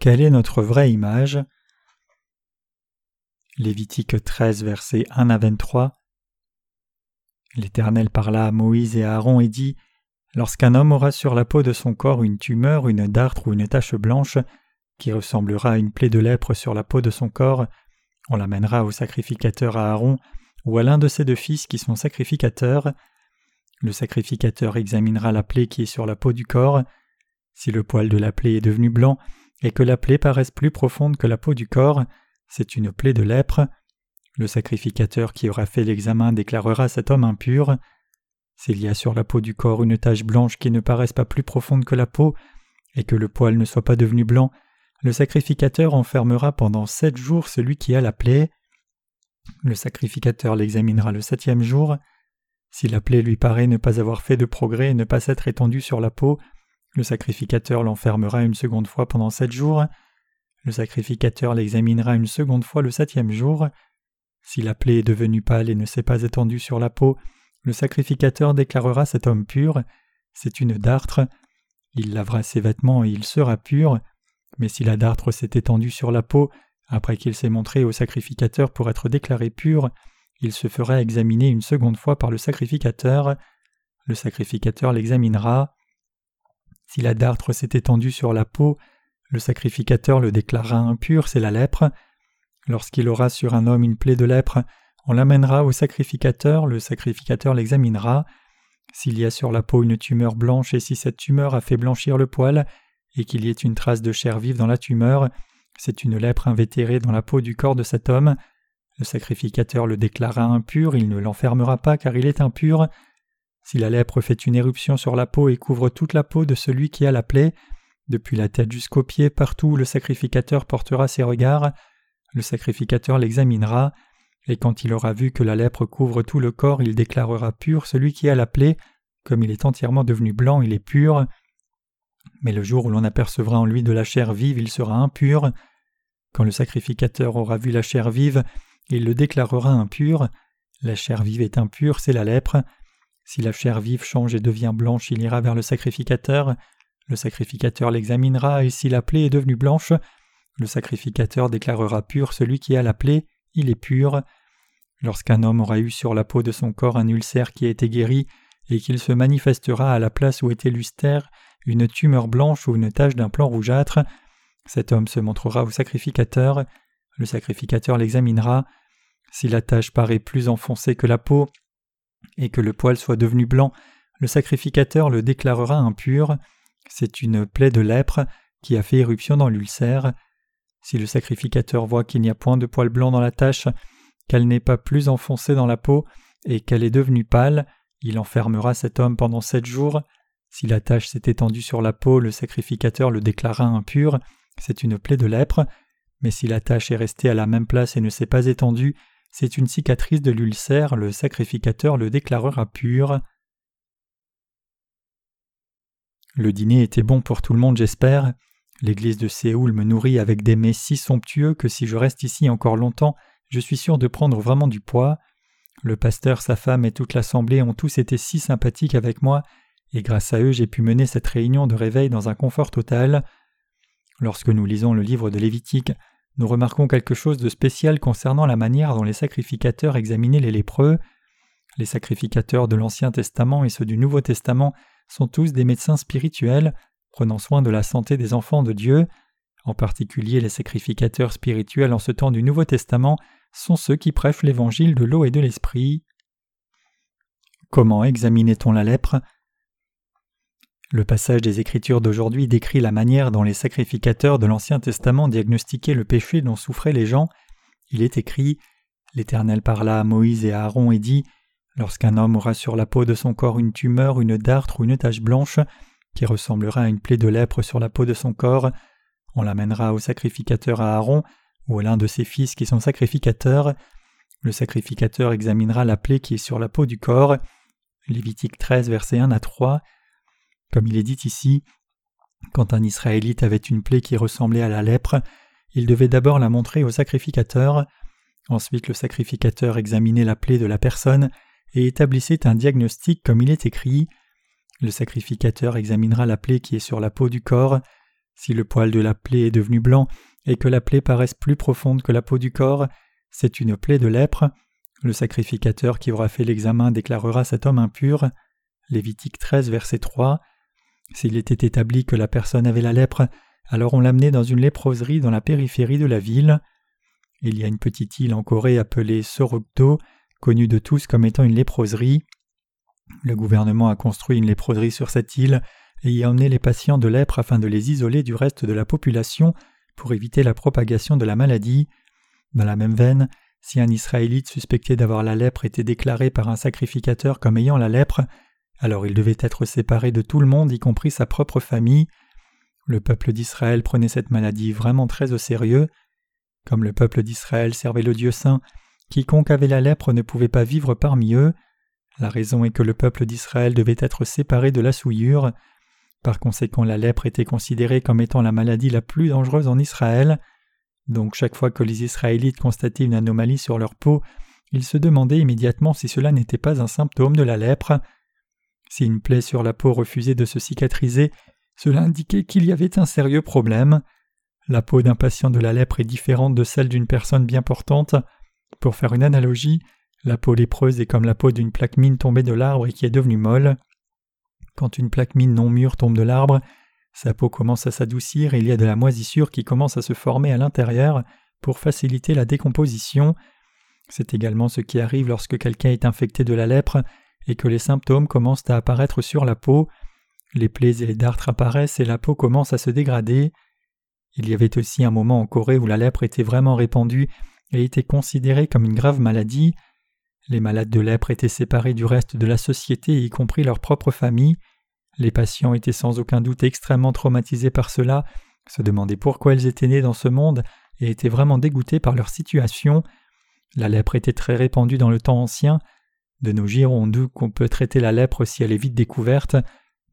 Quelle est notre vraie image? Lévitique 13, versets 1 à 23. L'Éternel parla à Moïse et à Aaron et dit Lorsqu'un homme aura sur la peau de son corps une tumeur, une dartre ou une tache blanche, qui ressemblera à une plaie de lèpre sur la peau de son corps, on l'amènera au sacrificateur à Aaron ou à l'un de ses deux fils qui sont sacrificateurs. Le sacrificateur examinera la plaie qui est sur la peau du corps. Si le poil de la plaie est devenu blanc et que la plaie paraisse plus profonde que la peau du corps, c'est une plaie de lèpre. Le sacrificateur qui aura fait l'examen déclarera cet homme impur. S'il y a sur la peau du corps une tache blanche qui ne paraisse pas plus profonde que la peau, et que le poil ne soit pas devenu blanc, le sacrificateur enfermera pendant sept jours celui qui a la plaie. Le sacrificateur l'examinera le septième jour. Si la plaie lui paraît ne pas avoir fait de progrès et ne pas s'être étendue sur la peau, le sacrificateur l'enfermera une seconde fois pendant sept jours. Le sacrificateur l'examinera une seconde fois le septième jour. Si la plaie est devenue pâle et ne s'est pas étendue sur la peau, le sacrificateur déclarera cet homme pur. C'est une dartre. Il lavera ses vêtements et il sera pur. Mais si la dartre s'est étendue sur la peau, après qu'il s'est montré au sacrificateur pour être déclaré pur, il se fera examiner une seconde fois par le sacrificateur. Le sacrificateur l'examinera. Si la dartre s'est étendue sur la peau, le sacrificateur le déclarera impur, c'est la lèpre. Lorsqu'il aura sur un homme une plaie de lèpre, on l'amènera au sacrificateur, le sacrificateur l'examinera. S'il y a sur la peau une tumeur blanche et si cette tumeur a fait blanchir le poil, et qu'il y ait une trace de chair vive dans la tumeur, c'est une lèpre invétérée dans la peau du corps de cet homme. Le sacrificateur le déclara impur, il ne l'enfermera pas car il est impur. Si la lèpre fait une éruption sur la peau et couvre toute la peau de celui qui a la plaie, depuis la tête jusqu'aux pieds, partout où le sacrificateur portera ses regards, le sacrificateur l'examinera, et quand il aura vu que la lèpre couvre tout le corps, il déclarera pur celui qui a la plaie, comme il est entièrement devenu blanc, il est pur. Mais le jour où l'on apercevra en lui de la chair vive, il sera impur. Quand le sacrificateur aura vu la chair vive, il le déclarera impur. La chair vive est impure, c'est la lèpre. Si la chair vive change et devient blanche, il ira vers le sacrificateur. Le sacrificateur l'examinera, et si la plaie est devenue blanche, le sacrificateur déclarera pur celui qui a la plaie, il est pur. Lorsqu'un homme aura eu sur la peau de son corps un ulcère qui a été guéri, et qu'il se manifestera à la place où était l'ulcère une tumeur blanche ou une tache d'un plan rougeâtre, cet homme se montrera au sacrificateur, le sacrificateur l'examinera, si la tache paraît plus enfoncée que la peau, et que le poil soit devenu blanc, le sacrificateur le déclarera impur, c'est une plaie de lèpre qui a fait éruption dans l'ulcère. Si le sacrificateur voit qu'il n'y a point de poil blanc dans la tache, qu'elle n'est pas plus enfoncée dans la peau, et qu'elle est devenue pâle, il enfermera cet homme pendant sept jours. Si la tache s'est étendue sur la peau, le sacrificateur le déclara impur, c'est une plaie de lèpre, mais si la tache est restée à la même place et ne s'est pas étendue, c'est une cicatrice de l'ulcère, le sacrificateur le déclarera pur. Le dîner était bon pour tout le monde, j'espère. L'église de Séoul me nourrit avec des mets si somptueux que si je reste ici encore longtemps, je suis sûr de prendre vraiment du poids. Le pasteur, sa femme et toute l'assemblée ont tous été si sympathiques avec moi, et grâce à eux j'ai pu mener cette réunion de réveil dans un confort total. Lorsque nous lisons le livre de Lévitique, nous remarquons quelque chose de spécial concernant la manière dont les sacrificateurs examinaient les lépreux. Les sacrificateurs de l'Ancien Testament et ceux du Nouveau Testament sont tous des médecins spirituels, prenant soin de la santé des enfants de Dieu. En particulier les sacrificateurs spirituels en ce temps du Nouveau Testament sont ceux qui prêchent l'évangile de l'eau et de l'esprit. Comment examinait-on la lèpre? Le passage des Écritures d'aujourd'hui décrit la manière dont les sacrificateurs de l'Ancien Testament diagnostiquaient le péché dont souffraient les gens. Il est écrit L'Éternel parla à Moïse et à Aaron et dit Lorsqu'un homme aura sur la peau de son corps une tumeur, une dartre ou une tache blanche, qui ressemblera à une plaie de lèpre sur la peau de son corps, on l'amènera au sacrificateur à Aaron, ou à l'un de ses fils qui sont sacrificateurs. Le sacrificateur examinera la plaie qui est sur la peau du corps. Lévitique 13, versets 1 à 3. Comme il est dit ici, quand un Israélite avait une plaie qui ressemblait à la lèpre, il devait d'abord la montrer au sacrificateur. Ensuite, le sacrificateur examinait la plaie de la personne et établissait un diagnostic comme il est écrit. Le sacrificateur examinera la plaie qui est sur la peau du corps. Si le poil de la plaie est devenu blanc et que la plaie paraisse plus profonde que la peau du corps, c'est une plaie de lèpre. Le sacrificateur qui aura fait l'examen déclarera cet homme impur. Lévitique 13, verset 3. S'il était établi que la personne avait la lèpre, alors on l'amenait dans une léproserie dans la périphérie de la ville. Il y a une petite île en Corée appelée Sorokdo, connue de tous comme étant une léproserie. Le gouvernement a construit une léproserie sur cette île et y a emmené les patients de lèpre afin de les isoler du reste de la population pour éviter la propagation de la maladie. Dans la même veine, si un Israélite suspecté d'avoir la lèpre était déclaré par un sacrificateur comme ayant la lèpre, alors il devait être séparé de tout le monde, y compris sa propre famille. Le peuple d'Israël prenait cette maladie vraiment très au sérieux. Comme le peuple d'Israël servait le Dieu saint, quiconque avait la lèpre ne pouvait pas vivre parmi eux. La raison est que le peuple d'Israël devait être séparé de la souillure. Par conséquent, la lèpre était considérée comme étant la maladie la plus dangereuse en Israël. Donc chaque fois que les Israélites constataient une anomalie sur leur peau, ils se demandaient immédiatement si cela n'était pas un symptôme de la lèpre. Si une plaie sur la peau refusait de se cicatriser, cela indiquait qu'il y avait un sérieux problème. La peau d'un patient de la lèpre est différente de celle d'une personne bien portante. Pour faire une analogie, la peau lépreuse est comme la peau d'une plaque mine tombée de l'arbre et qui est devenue molle. Quand une plaque mine non mûre tombe de l'arbre, sa peau commence à s'adoucir et il y a de la moisissure qui commence à se former à l'intérieur pour faciliter la décomposition. C'est également ce qui arrive lorsque quelqu'un est infecté de la lèpre et que les symptômes commencent à apparaître sur la peau. Les plaies et les dartres apparaissent et la peau commence à se dégrader. Il y avait aussi un moment en Corée où la lèpre était vraiment répandue et était considérée comme une grave maladie. Les malades de lèpre étaient séparés du reste de la société, y compris leur propre famille. Les patients étaient sans aucun doute extrêmement traumatisés par cela, se demandaient pourquoi ils étaient nés dans ce monde et étaient vraiment dégoûtés par leur situation. La lèpre était très répandue dans le temps ancien. De nos jours, on doute qu'on peut traiter la lèpre si elle est vite découverte,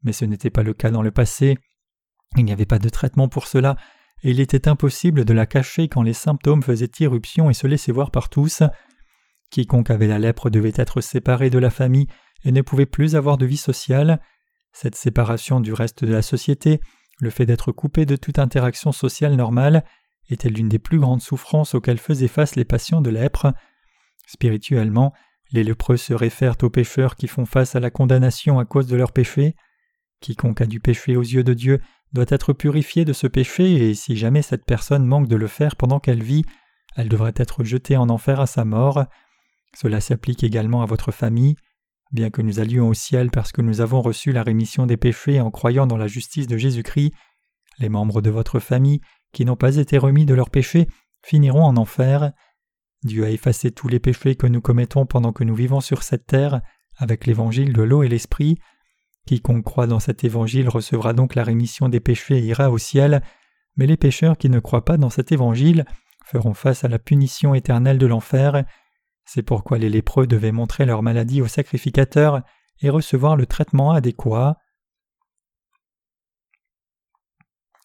mais ce n'était pas le cas dans le passé. Il n'y avait pas de traitement pour cela, et il était impossible de la cacher quand les symptômes faisaient irruption et se laissaient voir par tous. Quiconque avait la lèpre devait être séparé de la famille et ne pouvait plus avoir de vie sociale. Cette séparation du reste de la société, le fait d'être coupé de toute interaction sociale normale, était l'une des plus grandes souffrances auxquelles faisaient face les patients de lèpre. Spirituellement, les lépreux se réfèrent aux pécheurs qui font face à la condamnation à cause de leurs péchés. Quiconque a du péché aux yeux de Dieu doit être purifié de ce péché et si jamais cette personne manque de le faire pendant qu'elle vit, elle devrait être jetée en enfer à sa mort. Cela s'applique également à votre famille. Bien que nous allions au ciel parce que nous avons reçu la rémission des péchés en croyant dans la justice de Jésus-Christ, les membres de votre famille qui n'ont pas été remis de leurs péchés finiront en enfer. Dieu a effacé tous les péchés que nous commettons pendant que nous vivons sur cette terre avec l'évangile de l'eau et l'esprit. Quiconque croit dans cet évangile recevra donc la rémission des péchés et ira au ciel, mais les pécheurs qui ne croient pas dans cet évangile feront face à la punition éternelle de l'enfer c'est pourquoi les lépreux devaient montrer leur maladie au sacrificateur et recevoir le traitement adéquat.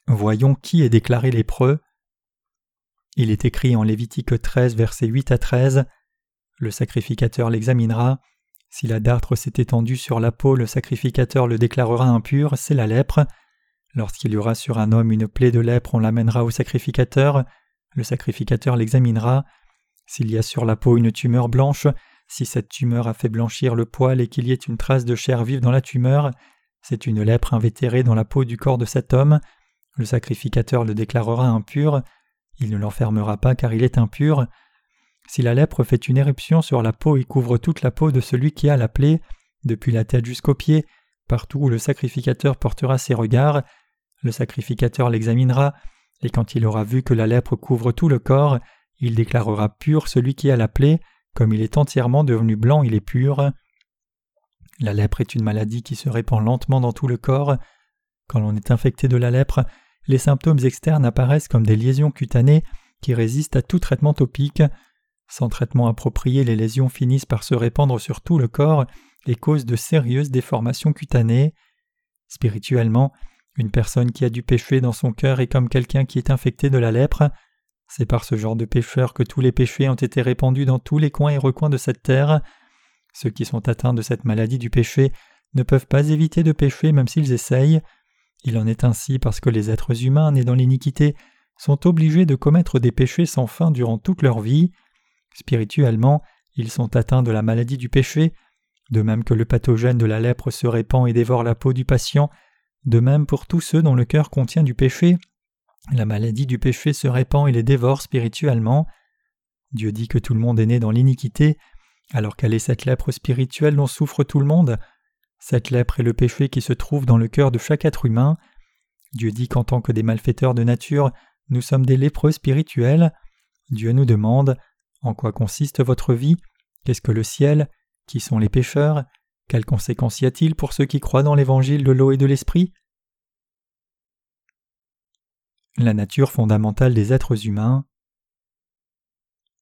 Voyons qui est déclaré lépreux. Il est écrit en Lévitique 13, versets 8 à 13. Le sacrificateur l'examinera. Si la dartre s'est étendue sur la peau, le sacrificateur le déclarera impur, c'est la lèpre. Lorsqu'il y aura sur un homme une plaie de lèpre, on l'amènera au sacrificateur. Le sacrificateur l'examinera. S'il y a sur la peau une tumeur blanche, si cette tumeur a fait blanchir le poil et qu'il y ait une trace de chair vive dans la tumeur, c'est une lèpre invétérée dans la peau du corps de cet homme. Le sacrificateur le déclarera impur. Il ne l'enfermera pas car il est impur. Si la lèpre fait une éruption sur la peau et couvre toute la peau de celui qui a la plaie, depuis la tête jusqu'aux pieds, partout où le sacrificateur portera ses regards, le sacrificateur l'examinera, et quand il aura vu que la lèpre couvre tout le corps, il déclarera pur celui qui a la plaie, comme il est entièrement devenu blanc, il est pur. La lèpre est une maladie qui se répand lentement dans tout le corps. Quand l'on est infecté de la lèpre, les symptômes externes apparaissent comme des lésions cutanées qui résistent à tout traitement topique. Sans traitement approprié, les lésions finissent par se répandre sur tout le corps et causent de sérieuses déformations cutanées. Spirituellement, une personne qui a du péché dans son cœur est comme quelqu'un qui est infecté de la lèpre. C'est par ce genre de pécheurs que tous les péchés ont été répandus dans tous les coins et recoins de cette terre. Ceux qui sont atteints de cette maladie du péché ne peuvent pas éviter de pécher même s'ils essayent. Il en est ainsi parce que les êtres humains nés dans l'iniquité sont obligés de commettre des péchés sans fin durant toute leur vie. Spirituellement, ils sont atteints de la maladie du péché, de même que le pathogène de la lèpre se répand et dévore la peau du patient, de même pour tous ceux dont le cœur contient du péché, la maladie du péché se répand et les dévore spirituellement. Dieu dit que tout le monde est né dans l'iniquité, alors quelle est cette lèpre spirituelle dont souffre tout le monde Cette lèpre est le péché qui se trouve dans le cœur de chaque être humain. Dieu dit qu'en tant que des malfaiteurs de nature, nous sommes des lépreux spirituels. Dieu nous demande En quoi consiste votre vie? Qu'est-ce que le ciel? Qui sont les pécheurs? Quelles conséquences y a-t-il pour ceux qui croient dans l'évangile de l'eau et de l'esprit? La nature fondamentale des êtres humains.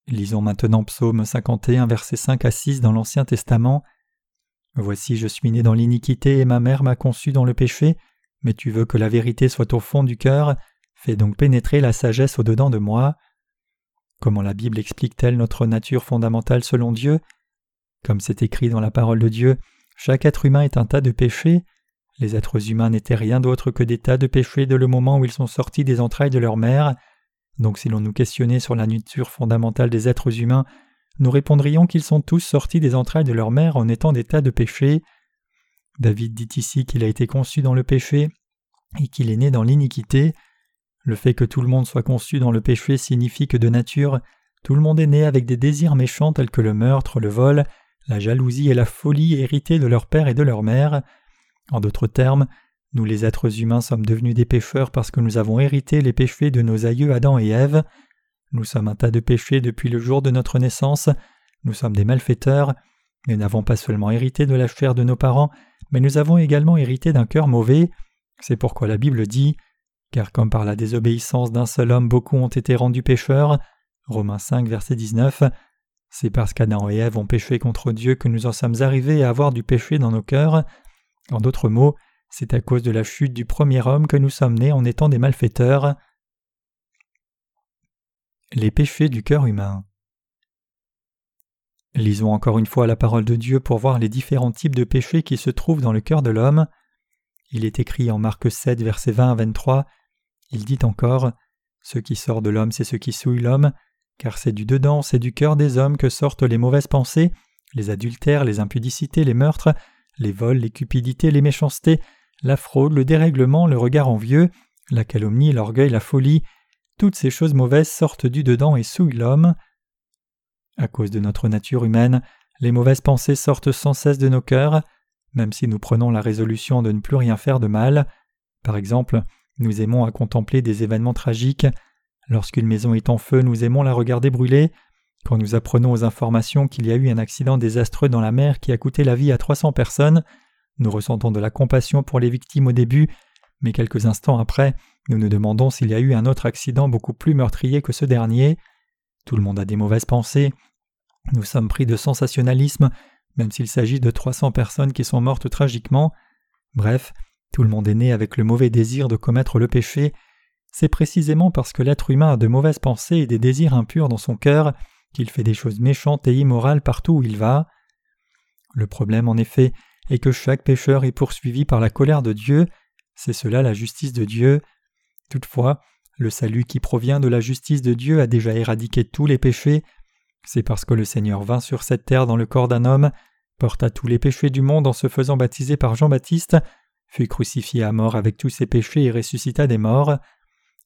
Lisons maintenant Psaume 51, versets 5 à 6 dans l'Ancien Testament. Voici, je suis né dans l'iniquité et ma mère m'a conçu dans le péché, mais tu veux que la vérité soit au fond du cœur, fais donc pénétrer la sagesse au-dedans de moi. Comment la Bible explique-t-elle notre nature fondamentale selon Dieu? Comme c'est écrit dans la parole de Dieu, chaque être humain est un tas de péchés. Les êtres humains n'étaient rien d'autre que des tas de péchés de le moment où ils sont sortis des entrailles de leur mère. Donc si l'on nous questionnait sur la nature fondamentale des êtres humains, nous répondrions qu'ils sont tous sortis des entrailles de leur mère en étant des tas de péchés. David dit ici qu'il a été conçu dans le péché et qu'il est né dans l'iniquité. Le fait que tout le monde soit conçu dans le péché signifie que de nature, tout le monde est né avec des désirs méchants tels que le meurtre, le vol, la jalousie et la folie héritées de leur père et de leur mère. En d'autres termes, nous les êtres humains sommes devenus des pécheurs parce que nous avons hérité les péchés de nos aïeux Adam et Ève. Nous sommes un tas de péchés depuis le jour de notre naissance, nous sommes des malfaiteurs, nous n'avons pas seulement hérité de la chair de nos parents, mais nous avons également hérité d'un cœur mauvais. C'est pourquoi la Bible dit Car comme par la désobéissance d'un seul homme beaucoup ont été rendus pécheurs, Romains 5, verset 19, c'est parce qu'Adam et Ève ont péché contre Dieu que nous en sommes arrivés à avoir du péché dans nos cœurs. En d'autres mots, c'est à cause de la chute du premier homme que nous sommes nés en étant des malfaiteurs. Les péchés du cœur humain. Lisons encore une fois la parole de Dieu pour voir les différents types de péchés qui se trouvent dans le cœur de l'homme. Il est écrit en Marc 7, versets 20 à 23. Il dit encore Ce qui sort de l'homme, c'est ce qui souille l'homme, car c'est du dedans, c'est du cœur des hommes que sortent les mauvaises pensées, les adultères, les impudicités, les meurtres, les vols, les cupidités, les méchancetés, la fraude, le dérèglement, le regard envieux, la calomnie, l'orgueil, la folie, toutes ces choses mauvaises sortent du dedans et souillent l'homme. À cause de notre nature humaine, les mauvaises pensées sortent sans cesse de nos cœurs, même si nous prenons la résolution de ne plus rien faire de mal. Par exemple, nous aimons à contempler des événements tragiques. Lorsqu'une maison est en feu, nous aimons la regarder brûler. Quand nous apprenons aux informations qu'il y a eu un accident désastreux dans la mer qui a coûté la vie à 300 personnes, nous ressentons de la compassion pour les victimes au début, mais quelques instants après, nous nous demandons s'il y a eu un autre accident beaucoup plus meurtrier que ce dernier. Tout le monde a des mauvaises pensées. Nous sommes pris de sensationnalisme, même s'il s'agit de 300 personnes qui sont mortes tragiquement. Bref, tout le monde est né avec le mauvais désir de commettre le péché. C'est précisément parce que l'être humain a de mauvaises pensées et des désirs impurs dans son cœur qu'il fait des choses méchantes et immorales partout où il va. Le problème, en effet, et que chaque pécheur est poursuivi par la colère de Dieu, c'est cela la justice de Dieu. Toutefois, le salut qui provient de la justice de Dieu a déjà éradiqué tous les péchés, c'est parce que le Seigneur vint sur cette terre dans le corps d'un homme, porta tous les péchés du monde en se faisant baptiser par Jean-Baptiste, fut crucifié à mort avec tous ses péchés et ressuscita des morts.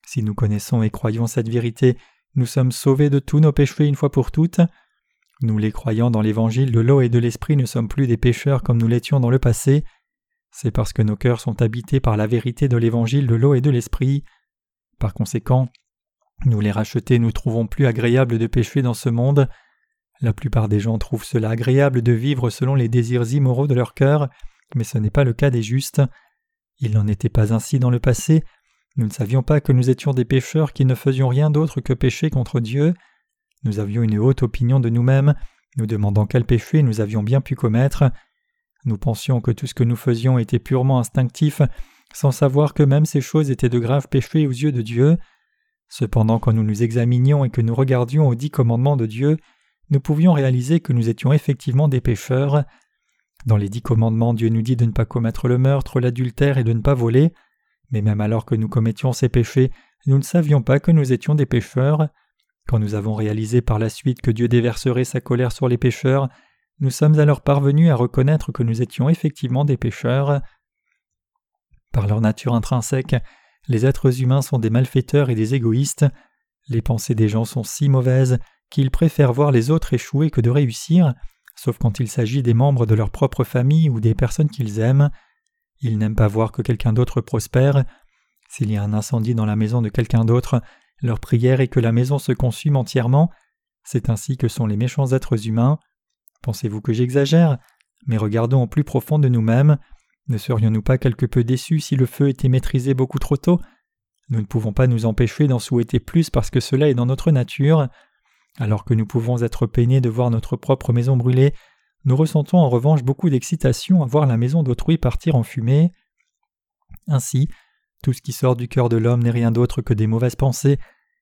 Si nous connaissons et croyons cette vérité, nous sommes sauvés de tous nos péchés une fois pour toutes. Nous les croyants dans l'évangile de l'eau et de l'esprit ne sommes plus des pécheurs comme nous l'étions dans le passé. C'est parce que nos cœurs sont habités par la vérité de l'évangile de l'eau et de l'esprit. Par conséquent, nous les rachetés nous trouvons plus agréables de pécher dans ce monde. La plupart des gens trouvent cela agréable de vivre selon les désirs immoraux de leur cœur, mais ce n'est pas le cas des justes. Il n'en était pas ainsi dans le passé. Nous ne savions pas que nous étions des pécheurs qui ne faisions rien d'autre que pécher contre Dieu. Nous avions une haute opinion de nous-mêmes, nous demandant quel péché nous avions bien pu commettre. Nous pensions que tout ce que nous faisions était purement instinctif, sans savoir que même ces choses étaient de graves péchés aux yeux de Dieu. Cependant, quand nous nous examinions et que nous regardions aux dix commandements de Dieu, nous pouvions réaliser que nous étions effectivement des pécheurs. Dans les dix commandements, Dieu nous dit de ne pas commettre le meurtre, l'adultère et de ne pas voler. Mais même alors que nous commettions ces péchés, nous ne savions pas que nous étions des pécheurs. Quand nous avons réalisé par la suite que Dieu déverserait sa colère sur les pécheurs, nous sommes alors parvenus à reconnaître que nous étions effectivement des pécheurs. Par leur nature intrinsèque, les êtres humains sont des malfaiteurs et des égoïstes. Les pensées des gens sont si mauvaises qu'ils préfèrent voir les autres échouer que de réussir, sauf quand il s'agit des membres de leur propre famille ou des personnes qu'ils aiment. Ils n'aiment pas voir que quelqu'un d'autre prospère. S'il y a un incendie dans la maison de quelqu'un d'autre, leur prière est que la maison se consume entièrement. C'est ainsi que sont les méchants êtres humains. Pensez-vous que j'exagère? Mais regardons au plus profond de nous-mêmes. Ne serions-nous pas quelque peu déçus si le feu était maîtrisé beaucoup trop tôt? Nous ne pouvons pas nous empêcher d'en souhaiter plus parce que cela est dans notre nature. Alors que nous pouvons être peinés de voir notre propre maison brûler, nous ressentons en revanche beaucoup d'excitation à voir la maison d'autrui partir en fumée. Ainsi, tout ce qui sort du cœur de l'homme n'est rien d'autre que des mauvaises pensées,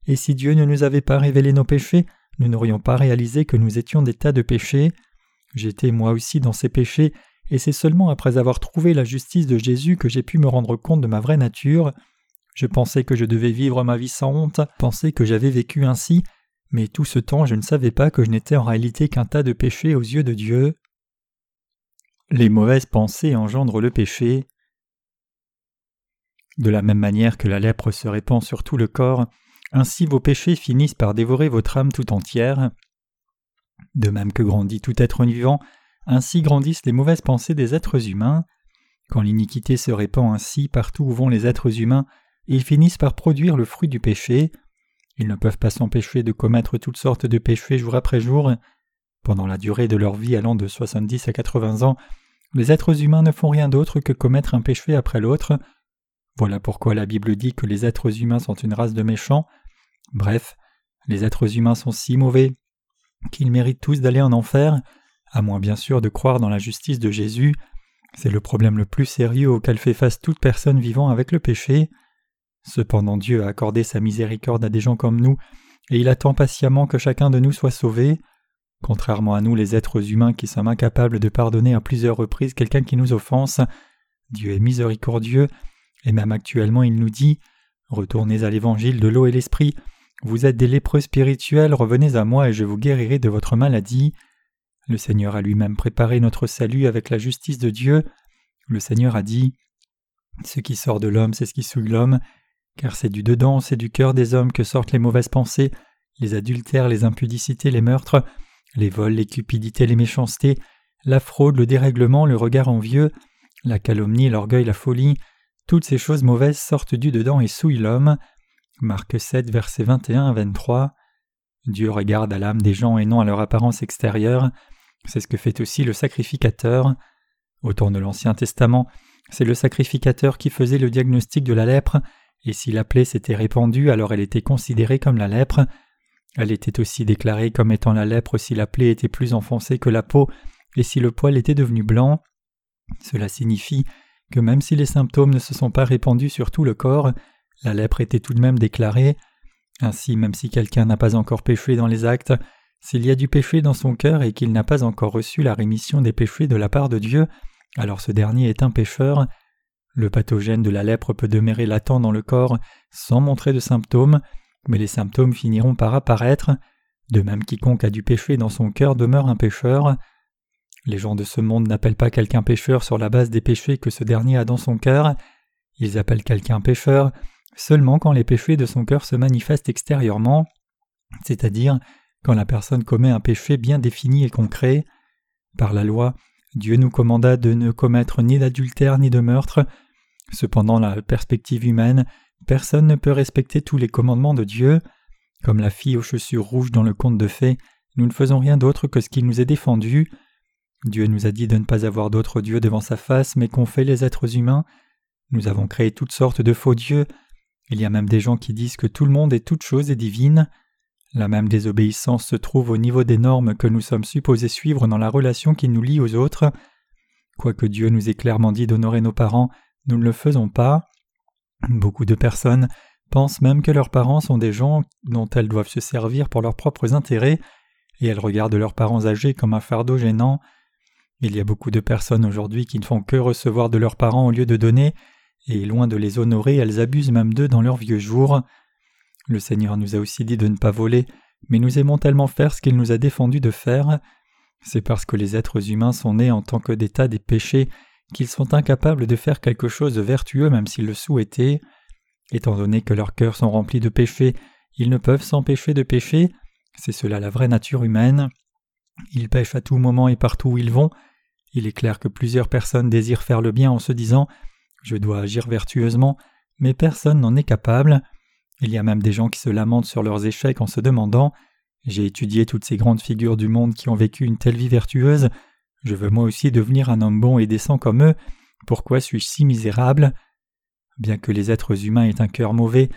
et si Dieu ne nous avait pas révélé nos péchés, nous n'aurions pas réalisé que nous étions des tas de péchés. J'étais moi aussi dans ces péchés, et c'est seulement après avoir trouvé la justice de Jésus que j'ai pu me rendre compte de ma vraie nature. Je pensais que je devais vivre ma vie sans honte, pensais que j'avais vécu ainsi, mais tout ce temps je ne savais pas que je n'étais en réalité qu'un tas de péchés aux yeux de Dieu. Les mauvaises pensées engendrent le péché. De la même manière que la lèpre se répand sur tout le corps, ainsi vos péchés finissent par dévorer votre âme tout entière. De même que grandit tout être vivant, ainsi grandissent les mauvaises pensées des êtres humains. Quand l'iniquité se répand ainsi partout où vont les êtres humains, ils finissent par produire le fruit du péché. Ils ne peuvent pas s'empêcher de commettre toutes sortes de péchés jour après jour. Pendant la durée de leur vie allant de 70 à 80 ans, les êtres humains ne font rien d'autre que commettre un péché après l'autre. Voilà pourquoi la Bible dit que les êtres humains sont une race de méchants. Bref, les êtres humains sont si mauvais qu'ils méritent tous d'aller en enfer, à moins bien sûr de croire dans la justice de Jésus. C'est le problème le plus sérieux auquel fait face toute personne vivant avec le péché. Cependant Dieu a accordé sa miséricorde à des gens comme nous, et il attend patiemment que chacun de nous soit sauvé. Contrairement à nous les êtres humains qui sommes incapables de pardonner à plusieurs reprises quelqu'un qui nous offense, Dieu est miséricordieux, et même actuellement il nous dit Retournez à l'évangile de l'eau et l'esprit, vous êtes des lépreux spirituels, revenez à moi et je vous guérirai de votre maladie. Le Seigneur a lui-même préparé notre salut avec la justice de Dieu. Le Seigneur a dit Ce qui sort de l'homme, c'est ce qui souille l'homme, car c'est du dedans, c'est du cœur des hommes que sortent les mauvaises pensées, les adultères, les impudicités, les meurtres, les vols, les cupidités, les méchancetés, la fraude, le dérèglement, le regard envieux, la calomnie, l'orgueil, la folie, toutes ces choses mauvaises sortent du dedans et souillent l'homme. Marc 7, versets 21 à 23. Dieu regarde à l'âme des gens et non à leur apparence extérieure. C'est ce que fait aussi le sacrificateur. Au temps de l'Ancien Testament, c'est le sacrificateur qui faisait le diagnostic de la lèpre et si la plaie s'était répandue, alors elle était considérée comme la lèpre. Elle était aussi déclarée comme étant la lèpre si la plaie était plus enfoncée que la peau et si le poil était devenu blanc. Cela signifie que même si les symptômes ne se sont pas répandus sur tout le corps, la lèpre était tout de même déclarée. Ainsi, même si quelqu'un n'a pas encore péché dans les actes, s'il y a du péché dans son cœur et qu'il n'a pas encore reçu la rémission des péchés de la part de Dieu, alors ce dernier est un pécheur, le pathogène de la lèpre peut demeurer latent dans le corps sans montrer de symptômes, mais les symptômes finiront par apparaître. De même quiconque a du péché dans son cœur demeure un pécheur. Les gens de ce monde n'appellent pas quelqu'un pécheur sur la base des péchés que ce dernier a dans son cœur. Ils appellent quelqu'un pécheur seulement quand les péchés de son cœur se manifestent extérieurement, c'est-à-dire quand la personne commet un péché bien défini et concret. Par la loi, Dieu nous commanda de ne commettre ni d'adultère ni de meurtre, Cependant, la perspective humaine, personne ne peut respecter tous les commandements de Dieu. Comme la fille aux chaussures rouges dans le conte de fées, nous ne faisons rien d'autre que ce qui nous est défendu. Dieu nous a dit de ne pas avoir d'autres dieux devant sa face, mais qu'ont fait les êtres humains. Nous avons créé toutes sortes de faux dieux. Il y a même des gens qui disent que tout le monde et toute chose est divine. La même désobéissance se trouve au niveau des normes que nous sommes supposés suivre dans la relation qui nous lie aux autres. Quoique Dieu nous ait clairement dit d'honorer nos parents, nous ne le faisons pas. Beaucoup de personnes pensent même que leurs parents sont des gens dont elles doivent se servir pour leurs propres intérêts, et elles regardent leurs parents âgés comme un fardeau gênant. Il y a beaucoup de personnes aujourd'hui qui ne font que recevoir de leurs parents au lieu de donner, et loin de les honorer, elles abusent même d'eux dans leurs vieux jours. Le Seigneur nous a aussi dit de ne pas voler, mais nous aimons tellement faire ce qu'il nous a défendu de faire. C'est parce que les êtres humains sont nés en tant que d'état des péchés qu'ils sont incapables de faire quelque chose de vertueux même s'ils le souhaitaient. Étant donné que leurs cœurs sont remplis de péchés, ils ne peuvent s'empêcher de pécher, c'est cela la vraie nature humaine. Ils pêchent à tout moment et partout où ils vont. Il est clair que plusieurs personnes désirent faire le bien en se disant Je dois agir vertueusement, mais personne n'en est capable. Il y a même des gens qui se lamentent sur leurs échecs en se demandant J'ai étudié toutes ces grandes figures du monde qui ont vécu une telle vie vertueuse, je veux moi aussi devenir un homme bon et décent comme eux, pourquoi suis-je si misérable? Bien que les êtres humains aient un cœur mauvais,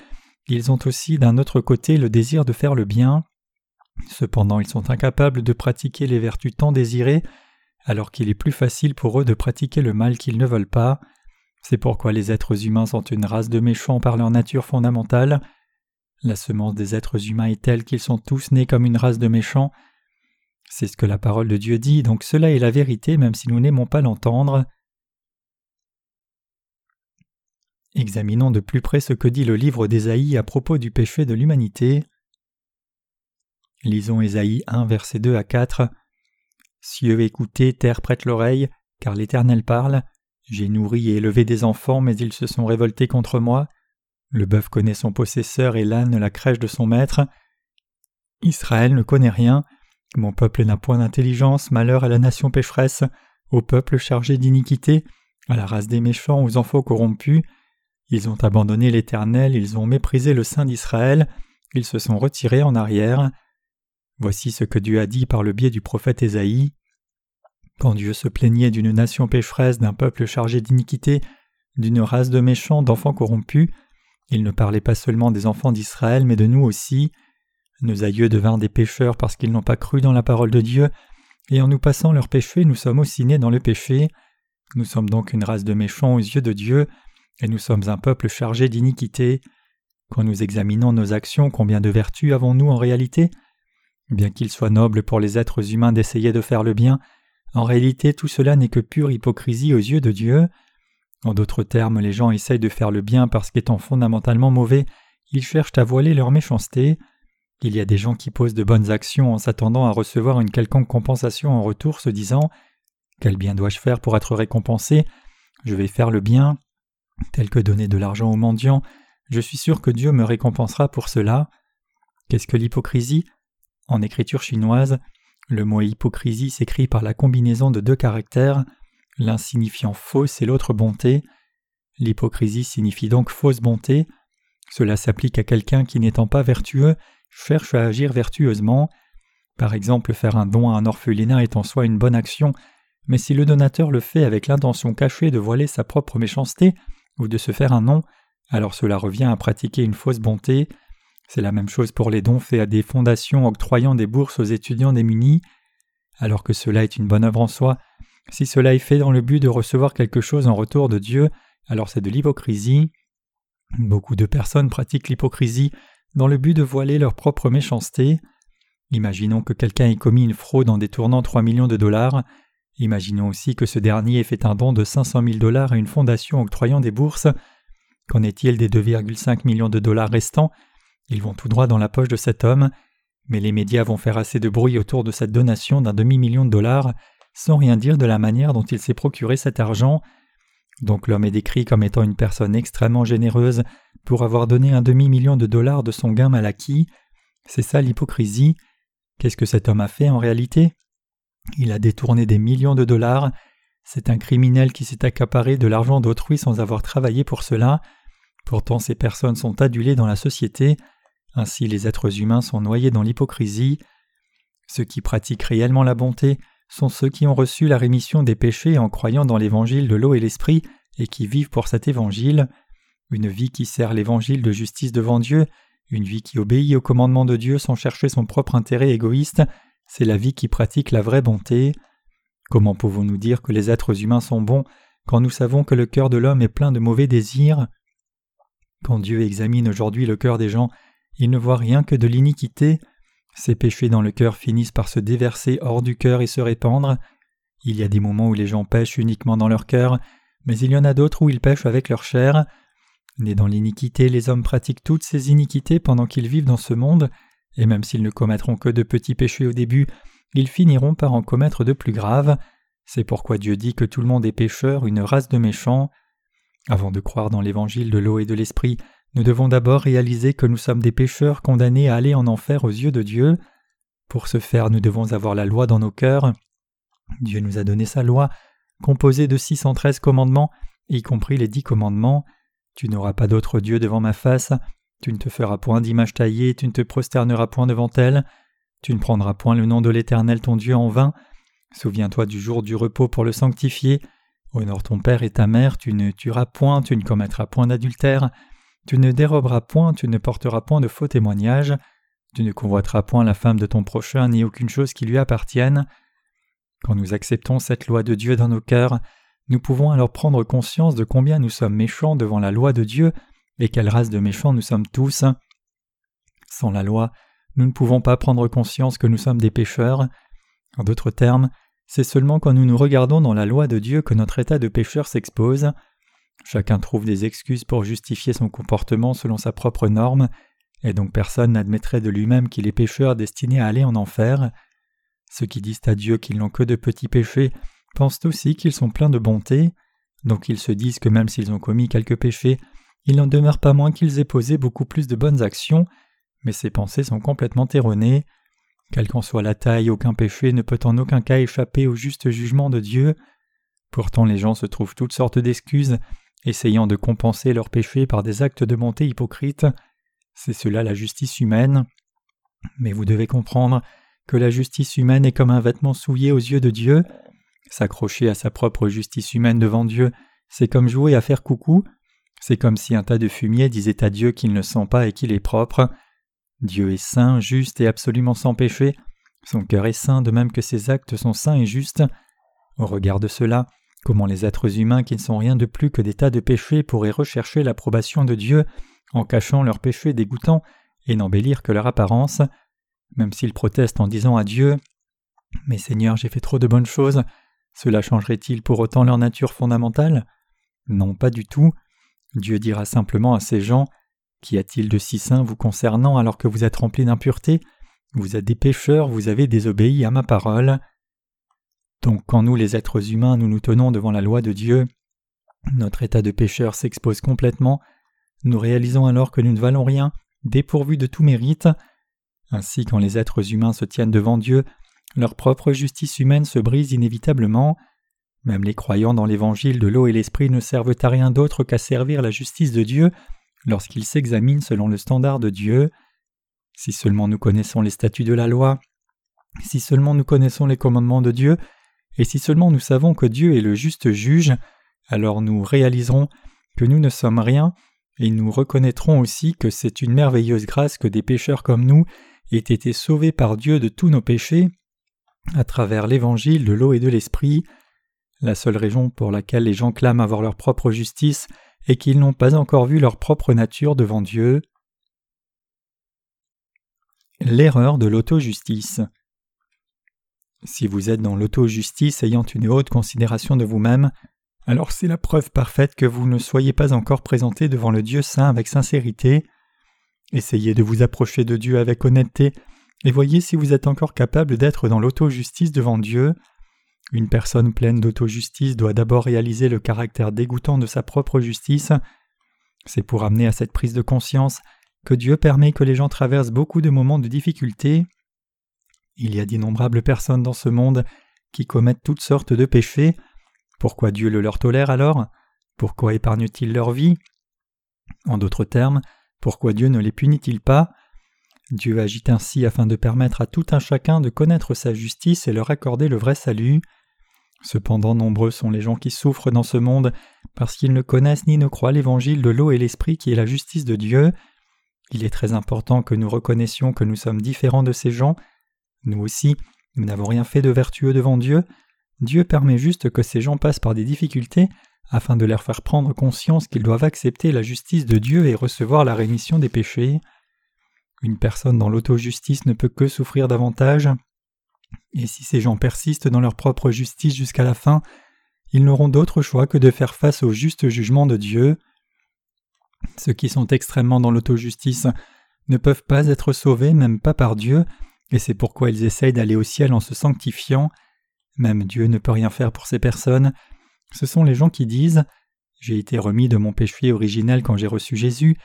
ils ont aussi d'un autre côté le désir de faire le bien. Cependant ils sont incapables de pratiquer les vertus tant désirées, alors qu'il est plus facile pour eux de pratiquer le mal qu'ils ne veulent pas. C'est pourquoi les êtres humains sont une race de méchants par leur nature fondamentale. La semence des êtres humains est telle qu'ils sont tous nés comme une race de méchants. C'est ce que la parole de Dieu dit, donc cela est la vérité même si nous n'aimons pas l'entendre. Examinons de plus près ce que dit le livre d'Ésaïe à propos du péché de l'humanité. Lisons Ésaïe 1, versets 2 à 4. Cieux écoutez, terre prête l'oreille, car l'Éternel parle. J'ai nourri et élevé des enfants, mais ils se sont révoltés contre moi. Le bœuf connaît son possesseur et l'âne la crèche de son maître. Israël ne connaît rien. Mon peuple n'a point d'intelligence, malheur à la nation pécheresse, au peuple chargé d'iniquité, à la race des méchants, aux enfants corrompus. Ils ont abandonné l'Éternel, ils ont méprisé le Saint d'Israël, ils se sont retirés en arrière. Voici ce que Dieu a dit par le biais du prophète Ésaïe. Quand Dieu se plaignait d'une nation pécheresse, d'un peuple chargé d'iniquité, d'une race de méchants, d'enfants corrompus, il ne parlait pas seulement des enfants d'Israël, mais de nous aussi. Nos aïeux devinrent des pécheurs parce qu'ils n'ont pas cru dans la parole de Dieu, et en nous passant leurs péchés, nous sommes aussi nés dans le péché. Nous sommes donc une race de méchants aux yeux de Dieu, et nous sommes un peuple chargé d'iniquité. Quand nous examinons nos actions, combien de vertus avons-nous en réalité? Bien qu'il soit noble pour les êtres humains d'essayer de faire le bien, en réalité tout cela n'est que pure hypocrisie aux yeux de Dieu. En d'autres termes, les gens essayent de faire le bien parce qu'étant fondamentalement mauvais, ils cherchent à voiler leur méchanceté. Il y a des gens qui posent de bonnes actions en s'attendant à recevoir une quelconque compensation en retour, se disant Quel bien dois-je faire pour être récompensé? Je vais faire le bien tel que donner de l'argent aux mendiants, je suis sûr que Dieu me récompensera pour cela. Qu'est-ce que l'hypocrisie? En écriture chinoise, le mot hypocrisie s'écrit par la combinaison de deux caractères, l'un signifiant fausse et l'autre bonté. L'hypocrisie signifie donc fausse bonté. Cela s'applique à quelqu'un qui n'étant pas vertueux cherche à agir vertueusement. Par exemple, faire un don à un orphelinat est en soi une bonne action, mais si le donateur le fait avec l'intention cachée de voiler sa propre méchanceté, ou de se faire un nom, alors cela revient à pratiquer une fausse bonté. C'est la même chose pour les dons faits à des fondations octroyant des bourses aux étudiants démunis. Alors que cela est une bonne œuvre en soi, si cela est fait dans le but de recevoir quelque chose en retour de Dieu, alors c'est de l'hypocrisie. Beaucoup de personnes pratiquent l'hypocrisie dans le but de voiler leur propre méchanceté. Imaginons que quelqu'un ait commis une fraude en détournant 3 millions de dollars. Imaginons aussi que ce dernier ait fait un don de 500 000 dollars à une fondation octroyant des bourses. Qu'en est-il des 2,5 millions de dollars restants Ils vont tout droit dans la poche de cet homme, mais les médias vont faire assez de bruit autour de cette donation d'un demi-million de dollars sans rien dire de la manière dont il s'est procuré cet argent. Donc l'homme est décrit comme étant une personne extrêmement généreuse pour avoir donné un demi-million de dollars de son gain mal acquis. C'est ça l'hypocrisie. Qu'est-ce que cet homme a fait en réalité? Il a détourné des millions de dollars. C'est un criminel qui s'est accaparé de l'argent d'autrui sans avoir travaillé pour cela. Pourtant ces personnes sont adulées dans la société. Ainsi les êtres humains sont noyés dans l'hypocrisie. Ceux qui pratiquent réellement la bonté sont ceux qui ont reçu la rémission des péchés en croyant dans l'évangile de l'eau et l'esprit et qui vivent pour cet évangile. Une vie qui sert l'évangile de justice devant Dieu, une vie qui obéit au commandement de Dieu sans chercher son propre intérêt égoïste c'est la vie qui pratique la vraie bonté. Comment pouvons-nous dire que les êtres humains sont bons quand nous savons que le cœur de l'homme est plein de mauvais désirs? Quand Dieu examine aujourd'hui le cœur des gens, il ne voit rien que de l'iniquité. Ces péchés dans le cœur finissent par se déverser hors du cœur et se répandre. Il y a des moments où les gens pêchent uniquement dans leur cœur, mais il y en a d'autres où ils pêchent avec leur chair. Nés dans l'iniquité, les hommes pratiquent toutes ces iniquités pendant qu'ils vivent dans ce monde, et même s'ils ne commettront que de petits péchés au début, ils finiront par en commettre de plus graves. C'est pourquoi Dieu dit que tout le monde est pécheur, une race de méchants. Avant de croire dans l'évangile de l'eau et de l'esprit, nous devons d'abord réaliser que nous sommes des pécheurs condamnés à aller en enfer aux yeux de Dieu. Pour ce faire, nous devons avoir la loi dans nos cœurs. Dieu nous a donné sa loi, composée de 613 commandements, y compris les dix commandements. Tu n'auras pas d'autre Dieu devant ma face, tu ne te feras point d'image taillée, tu ne te prosterneras point devant elle, tu ne prendras point le nom de l'Éternel ton Dieu en vain. Souviens-toi du jour du repos pour le sanctifier. Honore ton père et ta mère, tu ne tueras point, tu ne commettras point d'adultère, tu ne déroberas point, tu ne porteras point de faux témoignages, tu ne convoiteras point la femme de ton prochain ni aucune chose qui lui appartienne. Quand nous acceptons cette loi de Dieu dans nos cœurs, nous pouvons alors prendre conscience de combien nous sommes méchants devant la loi de Dieu et quelle race de méchants nous sommes tous. Sans la loi, nous ne pouvons pas prendre conscience que nous sommes des pécheurs. En d'autres termes, c'est seulement quand nous nous regardons dans la loi de Dieu que notre état de pécheur s'expose. Chacun trouve des excuses pour justifier son comportement selon sa propre norme, et donc personne n'admettrait de lui-même qu'il est pécheur destiné à aller en enfer. Ceux qui disent à Dieu qu'ils n'ont que de petits péchés pensent aussi qu'ils sont pleins de bonté, donc ils se disent que même s'ils ont commis quelques péchés, il n'en demeure pas moins qu'ils aient posé beaucoup plus de bonnes actions, mais ces pensées sont complètement erronées. Quelle qu'en soit la taille, aucun péché ne peut en aucun cas échapper au juste jugement de Dieu. Pourtant les gens se trouvent toutes sortes d'excuses, essayant de compenser leurs péchés par des actes de bonté hypocrites. C'est cela la justice humaine. Mais vous devez comprendre que la justice humaine est comme un vêtement souillé aux yeux de Dieu. S'accrocher à sa propre justice humaine devant Dieu, c'est comme jouer à faire coucou, c'est comme si un tas de fumier disait à Dieu qu'il ne sent pas et qu'il est propre. Dieu est saint, juste et absolument sans péché, son cœur est saint de même que ses actes sont saints et justes. Au regard de cela, comment les êtres humains qui ne sont rien de plus que des tas de péchés pourraient rechercher l'approbation de Dieu en cachant leurs péchés dégoûtants et n'embellir que leur apparence même s'ils protestent en disant à Dieu Mais Seigneur, j'ai fait trop de bonnes choses, cela changerait-il pour autant leur nature fondamentale? Non, pas du tout. Dieu dira simplement à ces gens Qu'y a-t-il de si saint vous concernant alors que vous êtes remplis d'impureté Vous êtes des pécheurs, vous avez désobéi à ma parole. Donc quand nous les êtres humains nous nous tenons devant la loi de Dieu, notre état de pécheur s'expose complètement, nous réalisons alors que nous ne valons rien, dépourvus de tout mérite, ainsi, quand les êtres humains se tiennent devant Dieu, leur propre justice humaine se brise inévitablement. Même les croyants dans l'évangile de l'eau et l'esprit ne servent à rien d'autre qu'à servir la justice de Dieu lorsqu'ils s'examinent selon le standard de Dieu. Si seulement nous connaissons les statuts de la loi, si seulement nous connaissons les commandements de Dieu, et si seulement nous savons que Dieu est le juste juge, alors nous réaliserons que nous ne sommes rien, et nous reconnaîtrons aussi que c'est une merveilleuse grâce que des pécheurs comme nous aient été sauvés par Dieu de tous nos péchés à travers l'évangile de l'eau et de l'esprit. La seule raison pour laquelle les gens clament avoir leur propre justice est qu'ils n'ont pas encore vu leur propre nature devant Dieu. L'erreur de l'auto-justice. Si vous êtes dans l'auto-justice ayant une haute considération de vous-même, alors c'est la preuve parfaite que vous ne soyez pas encore présenté devant le Dieu saint avec sincérité. Essayez de vous approcher de Dieu avec honnêteté et voyez si vous êtes encore capable d'être dans l'auto-justice devant Dieu. Une personne pleine d'auto-justice doit d'abord réaliser le caractère dégoûtant de sa propre justice. C'est pour amener à cette prise de conscience que Dieu permet que les gens traversent beaucoup de moments de difficulté. Il y a d'innombrables personnes dans ce monde qui commettent toutes sortes de péchés. Pourquoi Dieu le leur tolère alors? Pourquoi épargne-t-il leur vie? En d'autres termes, pourquoi Dieu ne les punit-il pas? Dieu agit ainsi afin de permettre à tout un chacun de connaître sa justice et leur accorder le vrai salut. Cependant nombreux sont les gens qui souffrent dans ce monde parce qu'ils ne connaissent ni ne croient l'évangile de l'eau et l'esprit qui est la justice de Dieu. Il est très important que nous reconnaissions que nous sommes différents de ces gens. Nous aussi, nous n'avons rien fait de vertueux devant Dieu. Dieu permet juste que ces gens passent par des difficultés afin de leur faire prendre conscience qu'ils doivent accepter la justice de Dieu et recevoir la rémission des péchés. Une personne dans l'auto-justice ne peut que souffrir davantage, et si ces gens persistent dans leur propre justice jusqu'à la fin, ils n'auront d'autre choix que de faire face au juste jugement de Dieu. Ceux qui sont extrêmement dans l'autojustice ne peuvent pas être sauvés, même pas par Dieu, et c'est pourquoi ils essayent d'aller au ciel en se sanctifiant. Même Dieu ne peut rien faire pour ces personnes. Ce sont les gens qui disent J'ai été remis de mon péché originel quand j'ai reçu Jésus,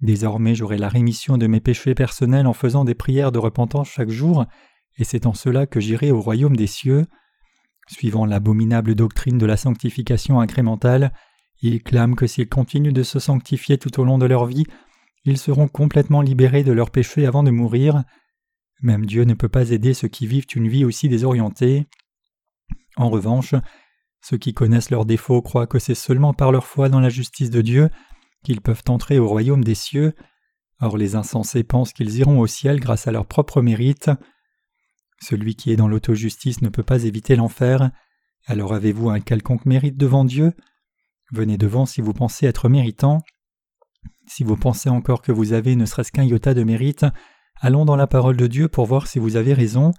désormais j'aurai la rémission de mes péchés personnels en faisant des prières de repentance chaque jour, et c'est en cela que j'irai au royaume des cieux. Suivant l'abominable doctrine de la sanctification incrémentale, ils clament que s'ils continuent de se sanctifier tout au long de leur vie, ils seront complètement libérés de leurs péchés avant de mourir. Même Dieu ne peut pas aider ceux qui vivent une vie aussi désorientée. En revanche, ceux qui connaissent leurs défauts croient que c'est seulement par leur foi dans la justice de Dieu qu'ils peuvent entrer au royaume des cieux. Or les insensés pensent qu'ils iront au ciel grâce à leur propre mérite. Celui qui est dans l'autojustice ne peut pas éviter l'enfer. Alors avez-vous un quelconque mérite devant Dieu? Venez devant si vous pensez être méritant. Si vous pensez encore que vous avez ne serait-ce qu'un iota de mérite, allons dans la parole de Dieu pour voir si vous avez raison.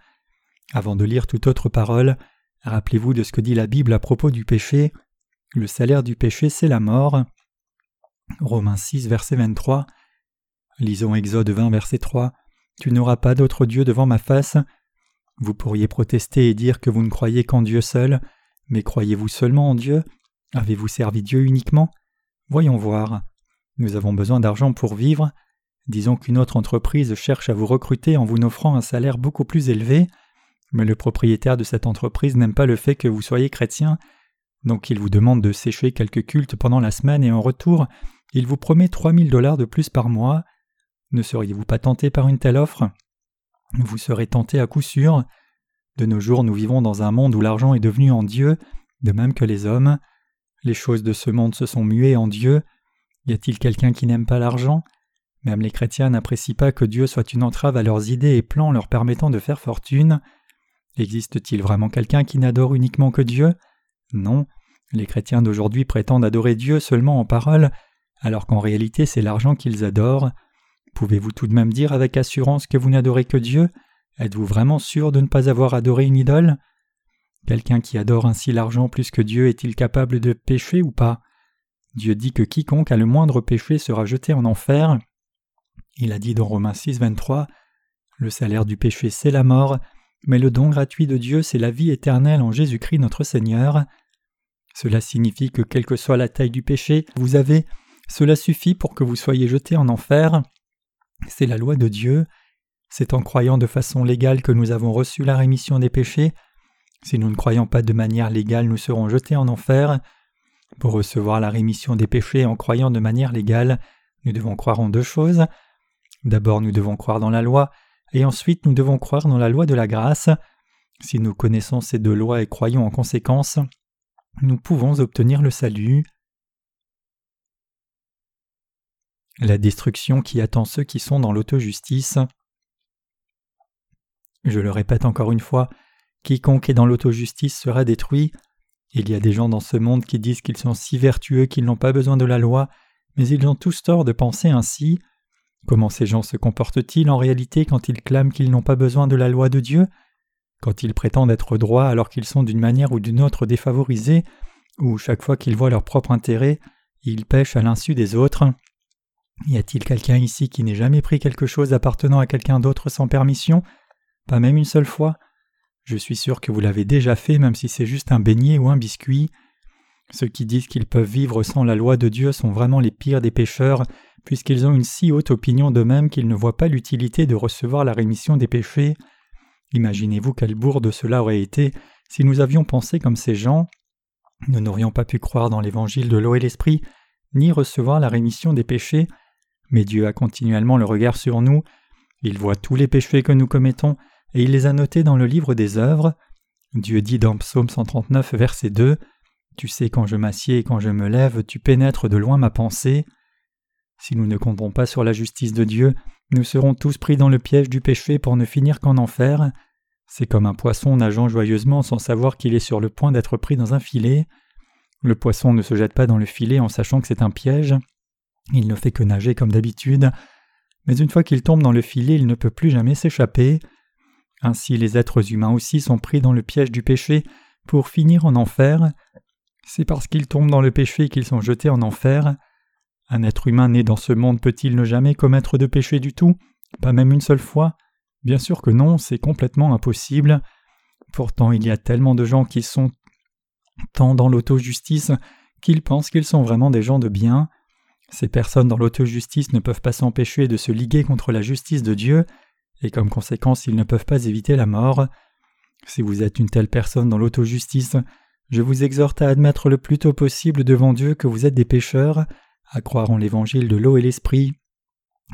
Avant de lire toute autre parole, rappelez-vous de ce que dit la Bible à propos du péché. Le salaire du péché, c'est la mort. Romains 6, verset 23. Lisons Exode 20, verset 3. Tu n'auras pas d'autre Dieu devant ma face. Vous pourriez protester et dire que vous ne croyez qu'en Dieu seul, mais croyez-vous seulement en Dieu? Avez-vous servi Dieu uniquement? Voyons voir. Nous avons besoin d'argent pour vivre. Disons qu'une autre entreprise cherche à vous recruter en vous offrant un salaire beaucoup plus élevé, mais le propriétaire de cette entreprise n'aime pas le fait que vous soyez chrétien, donc il vous demande de sécher quelques cultes pendant la semaine et en retour, il vous promet 3000 dollars de plus par mois. Ne seriez-vous pas tenté par une telle offre? Vous serez tenté à coup sûr. De nos jours, nous vivons dans un monde où l'argent est devenu en Dieu, de même que les hommes. Les choses de ce monde se sont muées en Dieu. Y a-t-il quelqu'un qui n'aime pas l'argent? Même les chrétiens n'apprécient pas que Dieu soit une entrave à leurs idées et plans leur permettant de faire fortune. Existe-t-il vraiment quelqu'un qui n'adore uniquement que Dieu? Non. Les chrétiens d'aujourd'hui prétendent adorer Dieu seulement en parole, alors qu'en réalité c'est l'argent qu'ils adorent. Pouvez-vous tout de même dire avec assurance que vous n'adorez que Dieu? Êtes-vous vraiment sûr de ne pas avoir adoré une idole? Quelqu'un qui adore ainsi l'argent plus que Dieu est-il capable de pécher ou pas? Dieu dit que quiconque a le moindre péché sera jeté en enfer. Il a dit dans Romains 6, 23 Le salaire du péché c'est la mort, mais le don gratuit de Dieu c'est la vie éternelle en Jésus-Christ notre Seigneur. Cela signifie que quelle que soit la taille du péché, vous avez, cela suffit pour que vous soyez jeté en enfer. C'est la loi de Dieu. C'est en croyant de façon légale que nous avons reçu la rémission des péchés. Si nous ne croyons pas de manière légale, nous serons jetés en enfer. Pour recevoir la rémission des péchés en croyant de manière légale, nous devons croire en deux choses. D'abord nous devons croire dans la loi, et ensuite nous devons croire dans la loi de la grâce. Si nous connaissons ces deux lois et croyons en conséquence, nous pouvons obtenir le salut. la destruction qui attend ceux qui sont dans l'autojustice. Je le répète encore une fois, quiconque est dans l'autojustice sera détruit. Il y a des gens dans ce monde qui disent qu'ils sont si vertueux qu'ils n'ont pas besoin de la loi, mais ils ont tous tort de penser ainsi. Comment ces gens se comportent-ils en réalité quand ils clament qu'ils n'ont pas besoin de la loi de Dieu? Quand ils prétendent être droits alors qu'ils sont d'une manière ou d'une autre défavorisés, ou chaque fois qu'ils voient leur propre intérêt, ils pêchent à l'insu des autres? Y a-t-il quelqu'un ici qui n'ait jamais pris quelque chose appartenant à quelqu'un d'autre sans permission? Pas même une seule fois? Je suis sûr que vous l'avez déjà fait, même si c'est juste un beignet ou un biscuit. Ceux qui disent qu'ils peuvent vivre sans la loi de Dieu sont vraiment les pires des pécheurs, puisqu'ils ont une si haute opinion d'eux-mêmes qu'ils ne voient pas l'utilité de recevoir la rémission des péchés. Imaginez-vous quelle bourde cela aurait été si nous avions pensé comme ces gens. Nous n'aurions pas pu croire dans l'évangile de l'eau et l'esprit, ni recevoir la rémission des péchés, mais Dieu a continuellement le regard sur nous, il voit tous les péchés que nous commettons, et il les a notés dans le livre des œuvres. Dieu dit dans Psaume 139, verset 2 Tu sais quand je m'assieds et quand je me lève, tu pénètres de loin ma pensée. Si nous ne comptons pas sur la justice de Dieu, nous serons tous pris dans le piège du péché pour ne finir qu'en enfer. C'est comme un poisson nageant joyeusement sans savoir qu'il est sur le point d'être pris dans un filet. Le poisson ne se jette pas dans le filet en sachant que c'est un piège. Il ne fait que nager comme d'habitude, mais une fois qu'il tombe dans le filet, il ne peut plus jamais s'échapper. Ainsi les êtres humains aussi sont pris dans le piège du péché pour finir en enfer. C'est parce qu'ils tombent dans le péché qu'ils sont jetés en enfer. Un être humain né dans ce monde peut-il ne jamais commettre de péché du tout? Pas même une seule fois? Bien sûr que non, c'est complètement impossible. Pourtant il y a tellement de gens qui sont tant dans l'auto-justice qu'ils pensent qu'ils sont vraiment des gens de bien. Ces personnes dans l'auto-justice ne peuvent pas s'empêcher de se liguer contre la justice de Dieu, et comme conséquence ils ne peuvent pas éviter la mort. Si vous êtes une telle personne dans l'auto-justice, je vous exhorte à admettre le plus tôt possible devant Dieu que vous êtes des pécheurs, à croire en l'évangile de l'eau et l'esprit,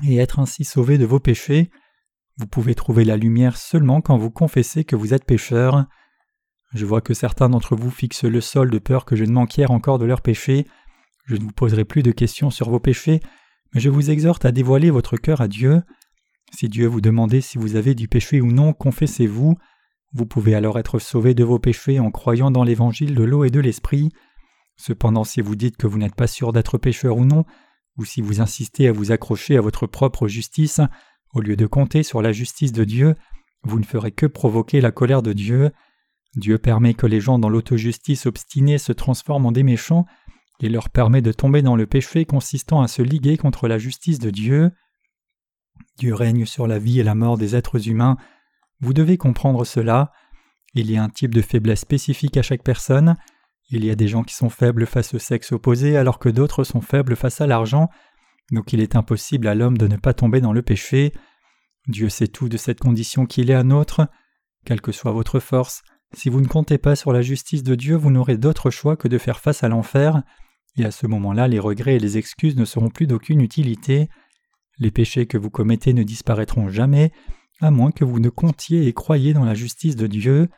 et être ainsi sauvé de vos péchés. Vous pouvez trouver la lumière seulement quand vous confessez que vous êtes pécheur. Je vois que certains d'entre vous fixent le sol de peur que je ne manquière encore de leurs péchés. Je ne vous poserai plus de questions sur vos péchés, mais je vous exhorte à dévoiler votre cœur à Dieu. Si Dieu vous demandait si vous avez du péché ou non, confessez-vous. Vous pouvez alors être sauvé de vos péchés en croyant dans l'évangile de l'eau et de l'esprit. Cependant, si vous dites que vous n'êtes pas sûr d'être pécheur ou non, ou si vous insistez à vous accrocher à votre propre justice, au lieu de compter sur la justice de Dieu, vous ne ferez que provoquer la colère de Dieu. Dieu permet que les gens dans l'autojustice obstinée se transforment en des méchants, et leur permet de tomber dans le péché consistant à se liguer contre la justice de Dieu. Dieu règne sur la vie et la mort des êtres humains. Vous devez comprendre cela. Il y a un type de faiblesse spécifique à chaque personne. Il y a des gens qui sont faibles face au sexe opposé alors que d'autres sont faibles face à l'argent. Donc il est impossible à l'homme de ne pas tomber dans le péché. Dieu sait tout de cette condition qu'il est à nôtre. Quelle que soit votre force, si vous ne comptez pas sur la justice de Dieu, vous n'aurez d'autre choix que de faire face à l'enfer, et à ce moment-là les regrets et les excuses ne seront plus d'aucune utilité. Les péchés que vous commettez ne disparaîtront jamais, à moins que vous ne comptiez et croyiez dans la justice de Dieu.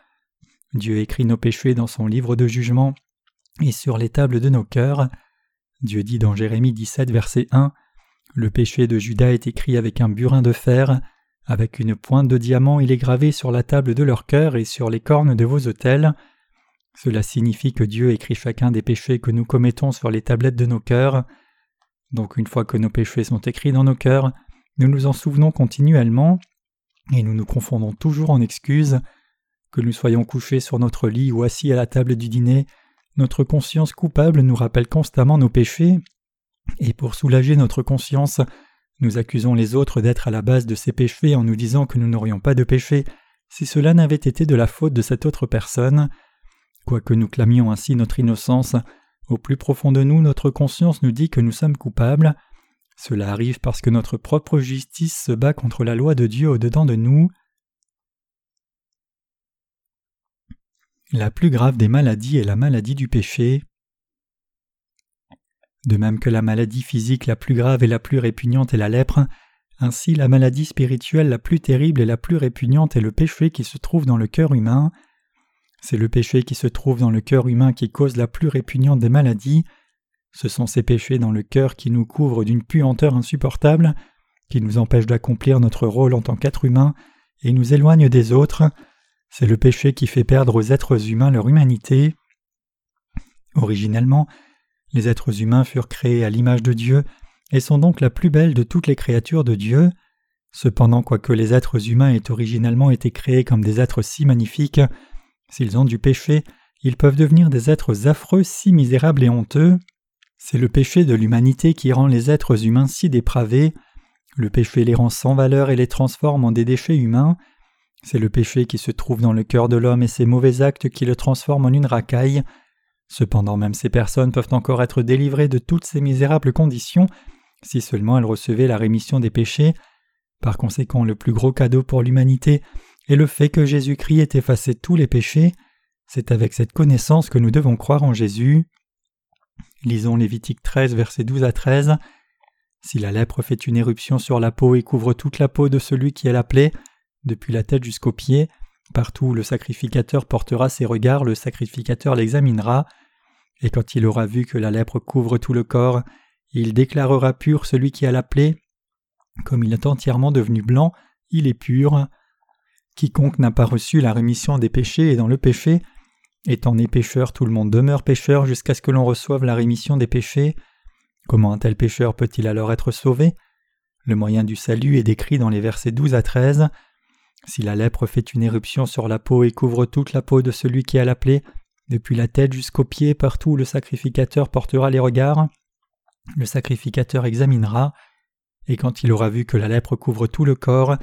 Dieu écrit nos péchés dans son livre de jugement et sur les tables de nos cœurs. Dieu dit dans Jérémie 17, verset 1 Le péché de Judas est écrit avec un burin de fer, avec une pointe de diamant il est gravé sur la table de leur cœur et sur les cornes de vos autels. Cela signifie que Dieu écrit chacun des péchés que nous commettons sur les tablettes de nos cœurs. Donc une fois que nos péchés sont écrits dans nos cœurs, nous nous en souvenons continuellement, et nous nous confondons toujours en excuses. Que nous soyons couchés sur notre lit ou assis à la table du dîner, notre conscience coupable nous rappelle constamment nos péchés, et pour soulager notre conscience, nous accusons les autres d'être à la base de ces péchés en nous disant que nous n'aurions pas de péché si cela n'avait été de la faute de cette autre personne. Quoique nous clamions ainsi notre innocence, au plus profond de nous notre conscience nous dit que nous sommes coupables. Cela arrive parce que notre propre justice se bat contre la loi de Dieu au-dedans de nous. La plus grave des maladies est la maladie du péché. De même que la maladie physique la plus grave et la plus répugnante est la lèpre, ainsi la maladie spirituelle la plus terrible et la plus répugnante est le péché qui se trouve dans le cœur humain. C'est le péché qui se trouve dans le cœur humain qui cause la plus répugnante des maladies. Ce sont ces péchés dans le cœur qui nous couvrent d'une puanteur insupportable, qui nous empêchent d'accomplir notre rôle en tant qu'être humain et nous éloignent des autres. C'est le péché qui fait perdre aux êtres humains leur humanité. Originellement, les êtres humains furent créés à l'image de Dieu et sont donc la plus belle de toutes les créatures de Dieu. Cependant, quoique les êtres humains aient originellement été créés comme des êtres si magnifiques, s'ils ont du péché, ils peuvent devenir des êtres affreux si misérables et honteux. C'est le péché de l'humanité qui rend les êtres humains si dépravés. Le péché les rend sans valeur et les transforme en des déchets humains. C'est le péché qui se trouve dans le cœur de l'homme et ses mauvais actes qui le transforment en une racaille. Cependant même ces personnes peuvent encore être délivrées de toutes ces misérables conditions si seulement elles recevaient la rémission des péchés. Par conséquent, le plus gros cadeau pour l'humanité est le fait que Jésus-Christ ait effacé tous les péchés. C'est avec cette connaissance que nous devons croire en Jésus. Lisons Lévitique 13, versets 12 à 13. Si la lèpre fait une éruption sur la peau et couvre toute la peau de celui qui est la plaie, depuis la tête jusqu'aux pieds, Partout où le sacrificateur portera ses regards, le sacrificateur l'examinera, et quand il aura vu que la lèpre couvre tout le corps, il déclarera pur celui qui a la plaie. Comme il est entièrement devenu blanc, il est pur. Quiconque n'a pas reçu la rémission des péchés est dans le péché. Étant né pécheur, tout le monde demeure pécheur jusqu'à ce que l'on reçoive la rémission des péchés. Comment un tel pécheur peut-il alors être sauvé? Le moyen du salut est décrit dans les versets 12 à 13. Si la lèpre fait une éruption sur la peau et couvre toute la peau de celui qui a la plaie, depuis la tête jusqu'aux pieds, partout où le sacrificateur portera les regards. Le sacrificateur examinera, et quand il aura vu que la lèpre couvre tout le corps,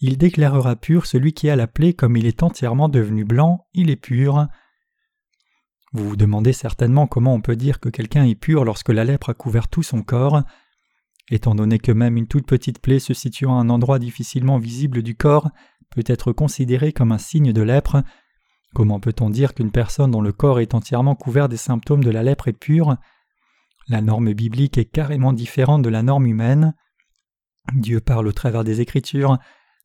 il déclarera pur celui qui a la plaie comme il est entièrement devenu blanc, il est pur. Vous vous demandez certainement comment on peut dire que quelqu'un est pur lorsque la lèpre a couvert tout son corps. Étant donné que même une toute petite plaie se situant à un endroit difficilement visible du corps peut être considérée comme un signe de lèpre, comment peut-on dire qu'une personne dont le corps est entièrement couvert des symptômes de la lèpre est pure? La norme biblique est carrément différente de la norme humaine. Dieu parle au travers des Écritures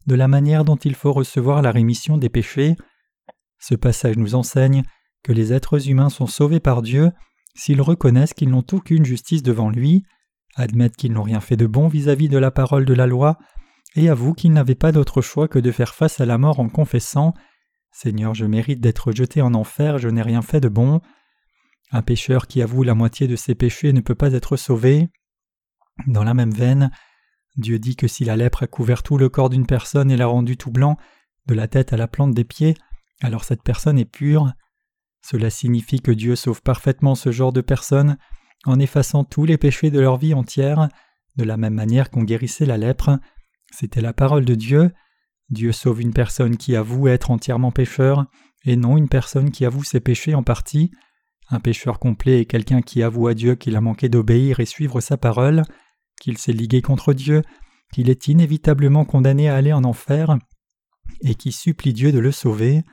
de la manière dont il faut recevoir la rémission des péchés. Ce passage nous enseigne que les êtres humains sont sauvés par Dieu s'ils reconnaissent qu'ils n'ont aucune justice devant lui, admettent qu'ils n'ont rien fait de bon vis-à-vis de la parole de la loi, et avouent qu'ils n'avaient pas d'autre choix que de faire face à la mort en confessant Seigneur, je mérite d'être jeté en enfer, je n'ai rien fait de bon. Un pécheur qui avoue la moitié de ses péchés ne peut pas être sauvé. Dans la même veine, Dieu dit que si la lèpre a couvert tout le corps d'une personne et l'a rendu tout blanc, de la tête à la plante des pieds, alors cette personne est pure. Cela signifie que Dieu sauve parfaitement ce genre de personnes en effaçant tous les péchés de leur vie entière, de la même manière qu'on guérissait la lèpre. C'était la parole de Dieu. Dieu sauve une personne qui avoue être entièrement pécheur, et non une personne qui avoue ses péchés en partie. Un pécheur complet est quelqu'un qui avoue à Dieu qu'il a manqué d'obéir et suivre sa parole, qu'il s'est ligué contre Dieu, qu'il est inévitablement condamné à aller en enfer, et qui supplie Dieu de le sauver.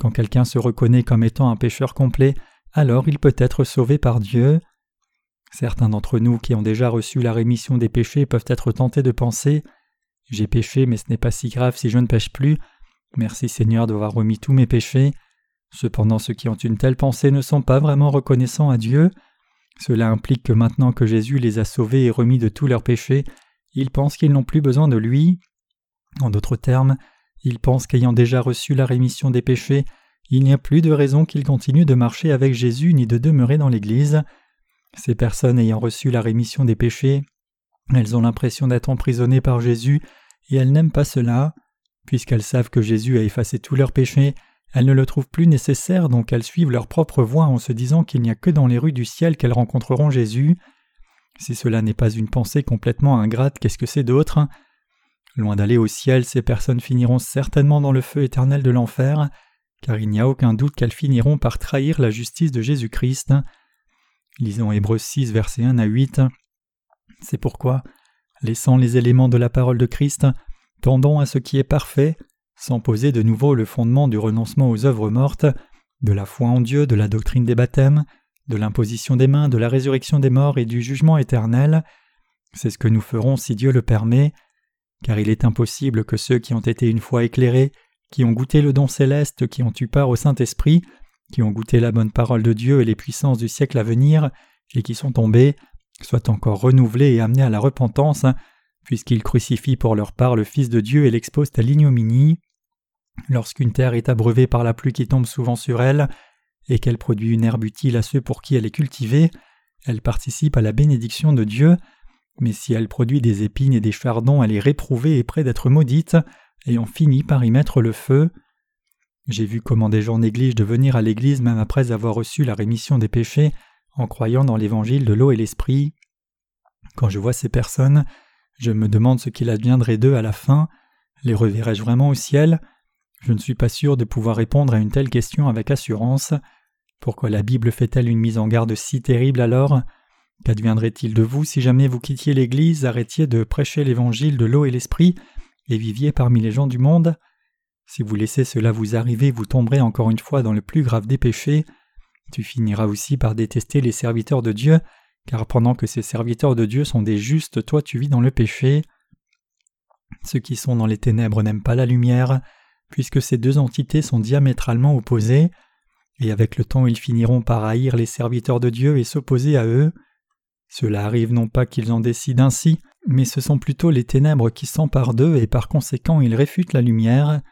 Quand quelqu'un se reconnaît comme étant un pécheur complet, alors il peut être sauvé par Dieu. Certains d'entre nous qui ont déjà reçu la rémission des péchés peuvent être tentés de penser J'ai péché, mais ce n'est pas si grave si je ne pêche plus. Merci Seigneur d'avoir remis tous mes péchés. Cependant, ceux qui ont une telle pensée ne sont pas vraiment reconnaissants à Dieu. Cela implique que maintenant que Jésus les a sauvés et remis de tous leurs péchés, ils pensent qu'ils n'ont plus besoin de lui. En d'autres termes, ils pensent qu'ayant déjà reçu la rémission des péchés, il n'y a plus de raison qu'ils continuent de marcher avec Jésus ni de demeurer dans l'Église. Ces personnes ayant reçu la rémission des péchés, elles ont l'impression d'être emprisonnées par Jésus et elles n'aiment pas cela. Puisqu'elles savent que Jésus a effacé tous leurs péchés, elles ne le trouvent plus nécessaire donc elles suivent leur propre voie en se disant qu'il n'y a que dans les rues du ciel qu'elles rencontreront Jésus. Si cela n'est pas une pensée complètement ingrate, qu'est-ce que c'est d'autre? Loin d'aller au ciel, ces personnes finiront certainement dans le feu éternel de l'enfer, car il n'y a aucun doute qu'elles finiront par trahir la justice de Jésus-Christ. Lisons Hébreux 6, versets 1 à 8. C'est pourquoi, laissant les éléments de la parole de Christ, tendons à ce qui est parfait, sans poser de nouveau le fondement du renoncement aux œuvres mortes, de la foi en Dieu, de la doctrine des baptêmes, de l'imposition des mains, de la résurrection des morts et du jugement éternel. C'est ce que nous ferons si Dieu le permet car il est impossible que ceux qui ont été une fois éclairés, qui ont goûté le don céleste, qui ont eu part au Saint-Esprit, qui ont goûté la bonne parole de Dieu et les puissances du siècle à venir, et qui sont tombés, soient encore renouvelés et amenés à la repentance, puisqu'ils crucifient pour leur part le Fils de Dieu et l'exposent à l'ignominie. Lorsqu'une terre est abreuvée par la pluie qui tombe souvent sur elle, et qu'elle produit une herbe utile à ceux pour qui elle est cultivée, elle participe à la bénédiction de Dieu, mais si elle produit des épines et des chardons, elle est réprouvée et près d'être maudite, et on finit par y mettre le feu. J'ai vu comment des gens négligent de venir à l'Église même après avoir reçu la rémission des péchés, en croyant dans l'évangile de l'eau et l'esprit. Quand je vois ces personnes, je me demande ce qu'il adviendrait d'eux à la fin. Les reverrai-je vraiment au ciel? Je ne suis pas sûr de pouvoir répondre à une telle question avec assurance. Pourquoi la Bible fait-elle une mise en garde si terrible alors? Qu'adviendrait-il de vous si jamais vous quittiez l'Église, arrêtiez de prêcher l'Évangile de l'eau et l'Esprit, et viviez parmi les gens du monde? Si vous laissez cela vous arriver, vous tomberez encore une fois dans le plus grave des péchés. Tu finiras aussi par détester les serviteurs de Dieu, car pendant que ces serviteurs de Dieu sont des justes, toi tu vis dans le péché. Ceux qui sont dans les ténèbres n'aiment pas la lumière, puisque ces deux entités sont diamétralement opposées, et avec le temps ils finiront par haïr les serviteurs de Dieu et s'opposer à eux. Cela arrive non pas qu'ils en décident ainsi, mais ce sont plutôt les ténèbres qui s'emparent d'eux et par conséquent ils réfutent la lumière.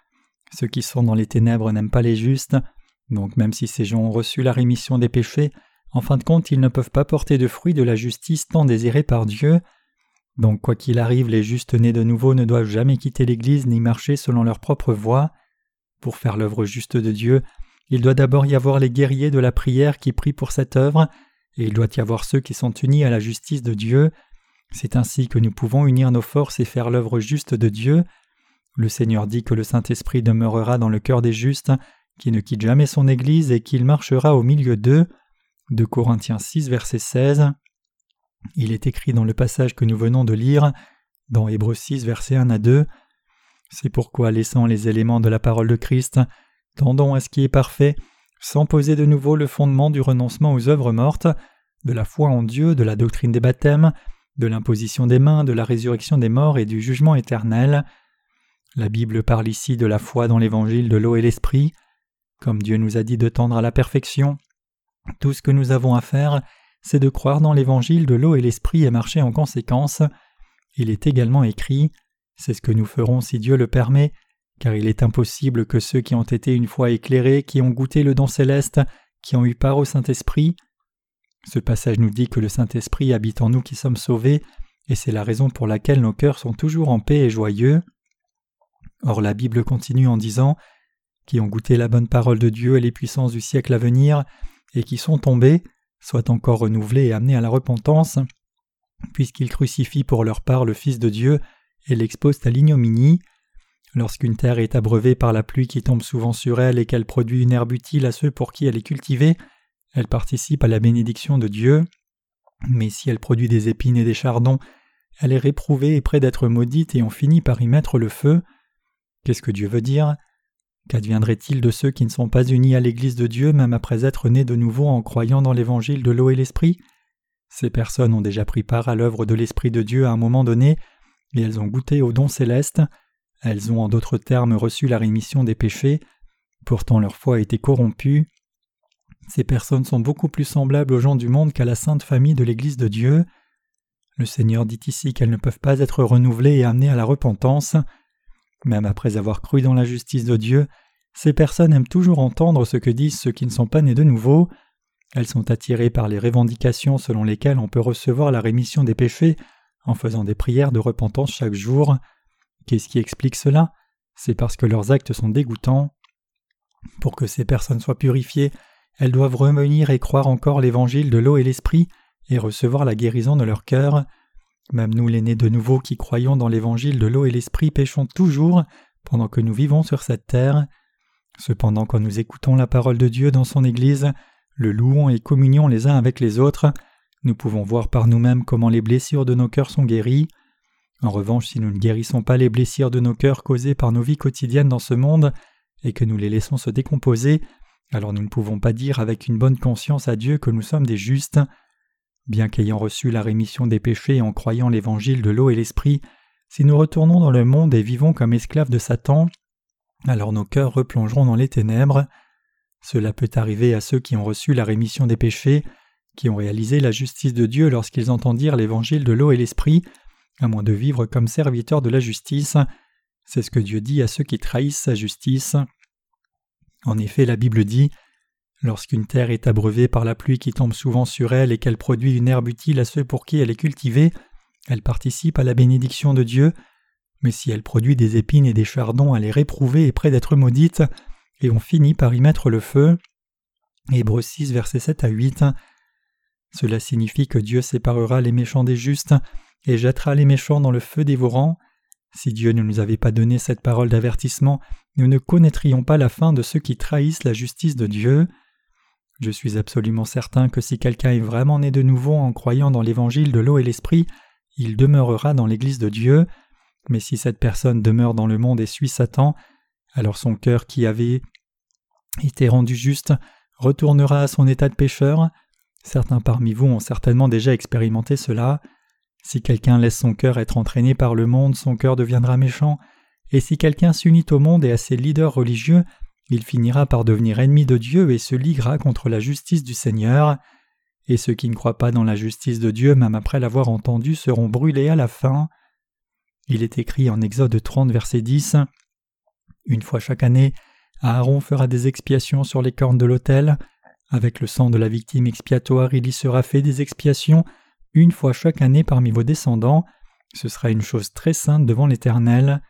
Ceux qui sont dans les ténèbres n'aiment pas les justes, donc même si ces gens ont reçu la rémission des péchés, en fin de compte ils ne peuvent pas porter de fruits de la justice tant désirée par Dieu. Donc quoi qu'il arrive, les justes nés de nouveau ne doivent jamais quitter l'Église ni marcher selon leur propre voie. Pour faire l'œuvre juste de Dieu, il doit d'abord y avoir les guerriers de la prière qui prient pour cette œuvre, et il doit y avoir ceux qui sont unis à la justice de Dieu. C'est ainsi que nous pouvons unir nos forces et faire l'œuvre juste de Dieu. Le Seigneur dit que le Saint-Esprit demeurera dans le cœur des justes, qui ne quitte jamais son Église et qu'il marchera au milieu d'eux. De Corinthiens 6, verset 16. Il est écrit dans le passage que nous venons de lire, dans Hébreux 6, verset 1 à 2. C'est pourquoi, laissant les éléments de la parole de Christ, tendons à ce qui est parfait, sans poser de nouveau le fondement du renoncement aux œuvres mortes, de la foi en Dieu, de la doctrine des baptêmes, de l'imposition des mains, de la résurrection des morts et du jugement éternel. La Bible parle ici de la foi dans l'évangile de l'eau et l'esprit. Comme Dieu nous a dit de tendre à la perfection, tout ce que nous avons à faire, c'est de croire dans l'évangile de l'eau et l'esprit et marcher en conséquence. Il est également écrit C'est ce que nous ferons si Dieu le permet, car il est impossible que ceux qui ont été une fois éclairés, qui ont goûté le don céleste, qui ont eu part au Saint-Esprit. Ce passage nous dit que le Saint-Esprit habite en nous qui sommes sauvés, et c'est la raison pour laquelle nos cœurs sont toujours en paix et joyeux. Or la Bible continue en disant qui ont goûté la bonne parole de Dieu et les puissances du siècle à venir, et qui sont tombés, soient encore renouvelés et amenés à la repentance, puisqu'ils crucifient pour leur part le Fils de Dieu et l'exposent à l'ignominie. Lorsqu'une terre est abreuvée par la pluie qui tombe souvent sur elle et qu'elle produit une herbe utile à ceux pour qui elle est cultivée, elle participe à la bénédiction de Dieu. Mais si elle produit des épines et des chardons, elle est réprouvée et près d'être maudite et on finit par y mettre le feu. Qu'est-ce que Dieu veut dire? Qu'adviendrait-il de ceux qui ne sont pas unis à l'Église de Dieu même après être nés de nouveau en croyant dans l'Évangile de l'eau et l'Esprit? Ces personnes ont déjà pris part à l'œuvre de l'Esprit de Dieu à un moment donné, et elles ont goûté au don céleste, elles ont en d'autres termes reçu la rémission des péchés, pourtant leur foi a été corrompue. Ces personnes sont beaucoup plus semblables aux gens du monde qu'à la sainte famille de l'Église de Dieu. Le Seigneur dit ici qu'elles ne peuvent pas être renouvelées et amenées à la repentance. Même après avoir cru dans la justice de Dieu, ces personnes aiment toujours entendre ce que disent ceux qui ne sont pas nés de nouveau. Elles sont attirées par les revendications selon lesquelles on peut recevoir la rémission des péchés en faisant des prières de repentance chaque jour. Qu'est-ce qui explique cela? C'est parce que leurs actes sont dégoûtants. Pour que ces personnes soient purifiées, elles doivent revenir et croire encore l'évangile de l'eau et l'esprit et recevoir la guérison de leur cœur. Même nous, les nés de nouveau qui croyons dans l'évangile de l'eau et l'esprit, péchons toujours pendant que nous vivons sur cette terre. Cependant, quand nous écoutons la parole de Dieu dans son Église, le louons et communions les uns avec les autres, nous pouvons voir par nous-mêmes comment les blessures de nos cœurs sont guéries. En revanche, si nous ne guérissons pas les blessures de nos cœurs causées par nos vies quotidiennes dans ce monde, et que nous les laissons se décomposer, alors nous ne pouvons pas dire avec une bonne conscience à Dieu que nous sommes des justes. Bien qu'ayant reçu la rémission des péchés en croyant l'évangile de l'eau et l'esprit, si nous retournons dans le monde et vivons comme esclaves de Satan, alors nos cœurs replongeront dans les ténèbres. Cela peut arriver à ceux qui ont reçu la rémission des péchés, qui ont réalisé la justice de Dieu lorsqu'ils entendirent l'évangile de l'eau et l'esprit, à moins de vivre comme serviteurs de la justice. C'est ce que Dieu dit à ceux qui trahissent sa justice. En effet, la Bible dit Lorsqu'une terre est abreuvée par la pluie qui tombe souvent sur elle et qu'elle produit une herbe utile à ceux pour qui elle est cultivée, elle participe à la bénédiction de Dieu, mais si elle produit des épines et des chardons, elle est réprouvée et près d'être maudite, et on finit par y mettre le feu. Hébreux 6, versets 7 à 8. Cela signifie que Dieu séparera les méchants des justes et jettera les méchants dans le feu dévorant. Si Dieu ne nous avait pas donné cette parole d'avertissement, nous ne connaîtrions pas la fin de ceux qui trahissent la justice de Dieu. Je suis absolument certain que si quelqu'un est vraiment né de nouveau en croyant dans l'évangile de l'eau et l'esprit, il demeurera dans l'Église de Dieu. Mais si cette personne demeure dans le monde et suit Satan, alors son cœur qui avait été rendu juste retournera à son état de pécheur. Certains parmi vous ont certainement déjà expérimenté cela. Si quelqu'un laisse son cœur être entraîné par le monde, son cœur deviendra méchant, et si quelqu'un s'unit au monde et à ses leaders religieux, il finira par devenir ennemi de Dieu et se liguera contre la justice du Seigneur, et ceux qui ne croient pas dans la justice de Dieu même après l'avoir entendu seront brûlés à la fin. Il est écrit en Exode 30 verset 10 Une fois chaque année, Aaron fera des expiations sur les cornes de l'autel, avec le sang de la victime expiatoire il y sera fait des expiations une fois chaque année parmi vos descendants, ce sera une chose très sainte devant l'Éternel.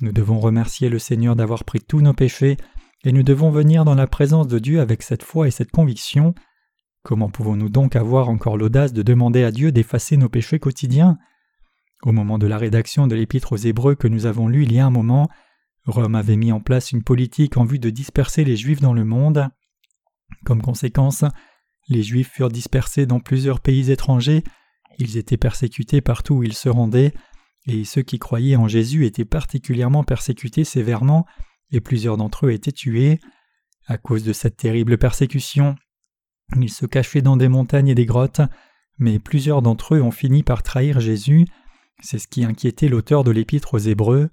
Nous devons remercier le Seigneur d'avoir pris tous nos péchés et nous devons venir dans la présence de Dieu avec cette foi et cette conviction. Comment pouvons-nous donc avoir encore l'audace de demander à Dieu d'effacer nos péchés quotidiens? Au moment de la rédaction de l'Épître aux Hébreux que nous avons lu il y a un moment, Rome avait mis en place une politique en vue de disperser les Juifs dans le monde. Comme conséquence, les Juifs furent dispersés dans plusieurs pays étrangers, ils étaient persécutés partout où ils se rendaient, et ceux qui croyaient en Jésus étaient particulièrement persécutés sévèrement, et plusieurs d'entre eux étaient tués. À cause de cette terrible persécution, ils se cachaient dans des montagnes et des grottes, mais plusieurs d'entre eux ont fini par trahir Jésus. C'est ce qui inquiétait l'auteur de l'Épître aux Hébreux.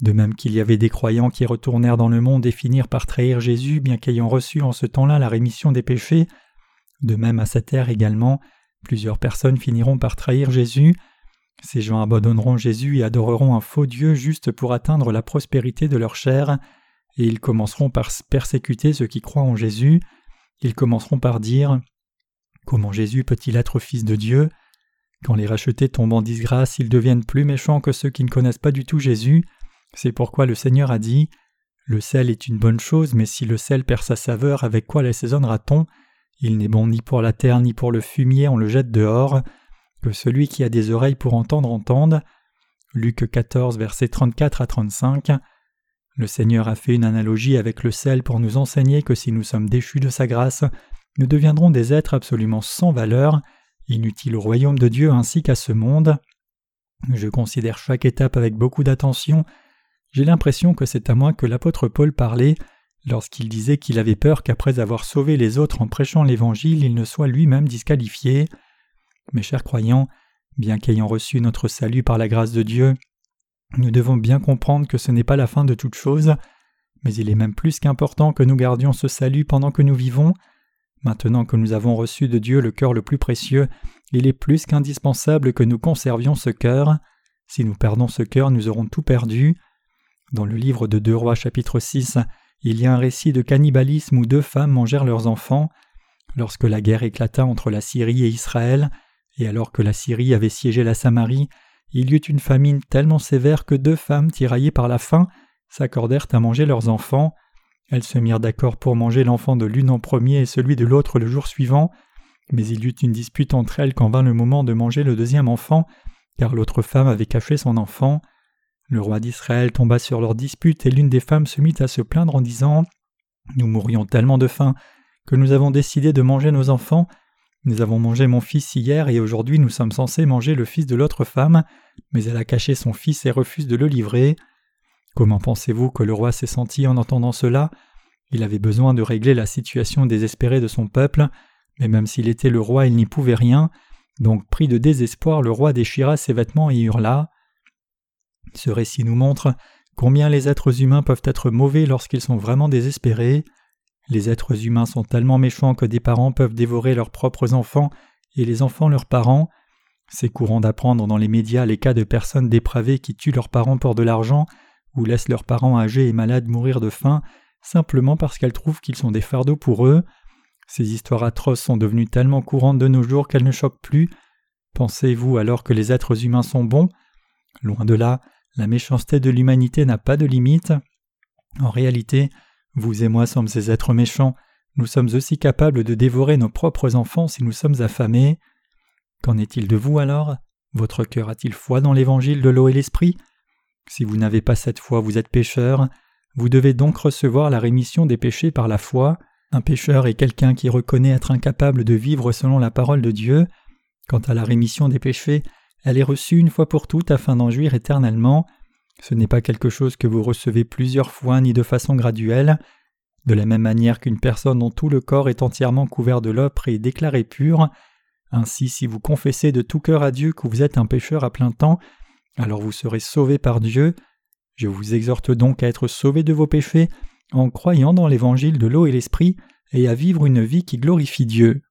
De même qu'il y avait des croyants qui retournèrent dans le monde et finirent par trahir Jésus, bien qu'ayant reçu en ce temps-là la rémission des péchés, de même à cette ère également, plusieurs personnes finiront par trahir Jésus. Ces gens abandonneront Jésus et adoreront un faux Dieu juste pour atteindre la prospérité de leur chair, et ils commenceront par persécuter ceux qui croient en Jésus. Ils commenceront par dire Comment Jésus peut-il être fils de Dieu? Quand les rachetés tombent en disgrâce, ils deviennent plus méchants que ceux qui ne connaissent pas du tout Jésus. C'est pourquoi le Seigneur a dit Le sel est une bonne chose, mais si le sel perd sa saveur, avec quoi l'assaisonnera-t-on Il n'est bon ni pour la terre ni pour le fumier, on le jette dehors. Que celui qui a des oreilles pour entendre entende. Luc 14, versets 34 à 35. Le Seigneur a fait une analogie avec le sel pour nous enseigner que si nous sommes déchus de sa grâce, nous deviendrons des êtres absolument sans valeur, inutiles au royaume de Dieu ainsi qu'à ce monde. Je considère chaque étape avec beaucoup d'attention j'ai l'impression que c'est à moi que l'apôtre Paul parlait lorsqu'il disait qu'il avait peur qu'après avoir sauvé les autres en prêchant l'Évangile, il ne soit lui-même disqualifié. Mes chers croyants, bien qu'ayant reçu notre salut par la grâce de Dieu, nous devons bien comprendre que ce n'est pas la fin de toute chose, mais il est même plus qu'important que nous gardions ce salut pendant que nous vivons. Maintenant que nous avons reçu de Dieu le cœur le plus précieux, il est plus qu'indispensable que nous conservions ce cœur. Si nous perdons ce cœur, nous aurons tout perdu. Dans le livre de Deux Rois chapitre 6, il y a un récit de cannibalisme où deux femmes mangèrent leurs enfants. Lorsque la guerre éclata entre la Syrie et Israël, et alors que la Syrie avait siégé la Samarie, il y eut une famine tellement sévère que deux femmes, tiraillées par la faim, s'accordèrent à manger leurs enfants. Elles se mirent d'accord pour manger l'enfant de l'une en premier et celui de l'autre le jour suivant, mais il y eut une dispute entre elles quand vint le moment de manger le deuxième enfant, car l'autre femme avait caché son enfant. Le roi d'Israël tomba sur leur dispute et l'une des femmes se mit à se plaindre en disant Nous mourions tellement de faim que nous avons décidé de manger nos enfants. Nous avons mangé mon fils hier et aujourd'hui nous sommes censés manger le fils de l'autre femme, mais elle a caché son fils et refuse de le livrer. Comment pensez-vous que le roi s'est senti en entendant cela? Il avait besoin de régler la situation désespérée de son peuple, mais même s'il était le roi, il n'y pouvait rien. Donc, pris de désespoir, le roi déchira ses vêtements et hurla. Ce récit nous montre combien les êtres humains peuvent être mauvais lorsqu'ils sont vraiment désespérés. Les êtres humains sont tellement méchants que des parents peuvent dévorer leurs propres enfants et les enfants leurs parents. C'est courant d'apprendre dans les médias les cas de personnes dépravées qui tuent leurs parents pour de l'argent ou laissent leurs parents âgés et malades mourir de faim simplement parce qu'elles trouvent qu'ils sont des fardeaux pour eux. Ces histoires atroces sont devenues tellement courantes de nos jours qu'elles ne choquent plus. Pensez-vous alors que les êtres humains sont bons? Loin de là, la méchanceté de l'humanité n'a pas de limite. En réalité, vous et moi sommes ces êtres méchants, nous sommes aussi capables de dévorer nos propres enfants si nous sommes affamés. Qu'en est-il de vous alors? Votre cœur a-t-il foi dans l'évangile de l'eau et l'esprit? Si vous n'avez pas cette foi, vous êtes pécheur. Vous devez donc recevoir la rémission des péchés par la foi. Un pécheur est quelqu'un qui reconnaît être incapable de vivre selon la parole de Dieu. Quant à la rémission des péchés, elle est reçue une fois pour toutes afin d'en jouir éternellement. Ce n'est pas quelque chose que vous recevez plusieurs fois ni de façon graduelle. De la même manière qu'une personne dont tout le corps est entièrement couvert de l'opre est déclarée pure. Ainsi, si vous confessez de tout cœur à Dieu que vous êtes un pécheur à plein temps, alors vous serez sauvé par Dieu. Je vous exhorte donc à être sauvé de vos péchés en croyant dans l'évangile de l'eau et l'esprit et à vivre une vie qui glorifie Dieu.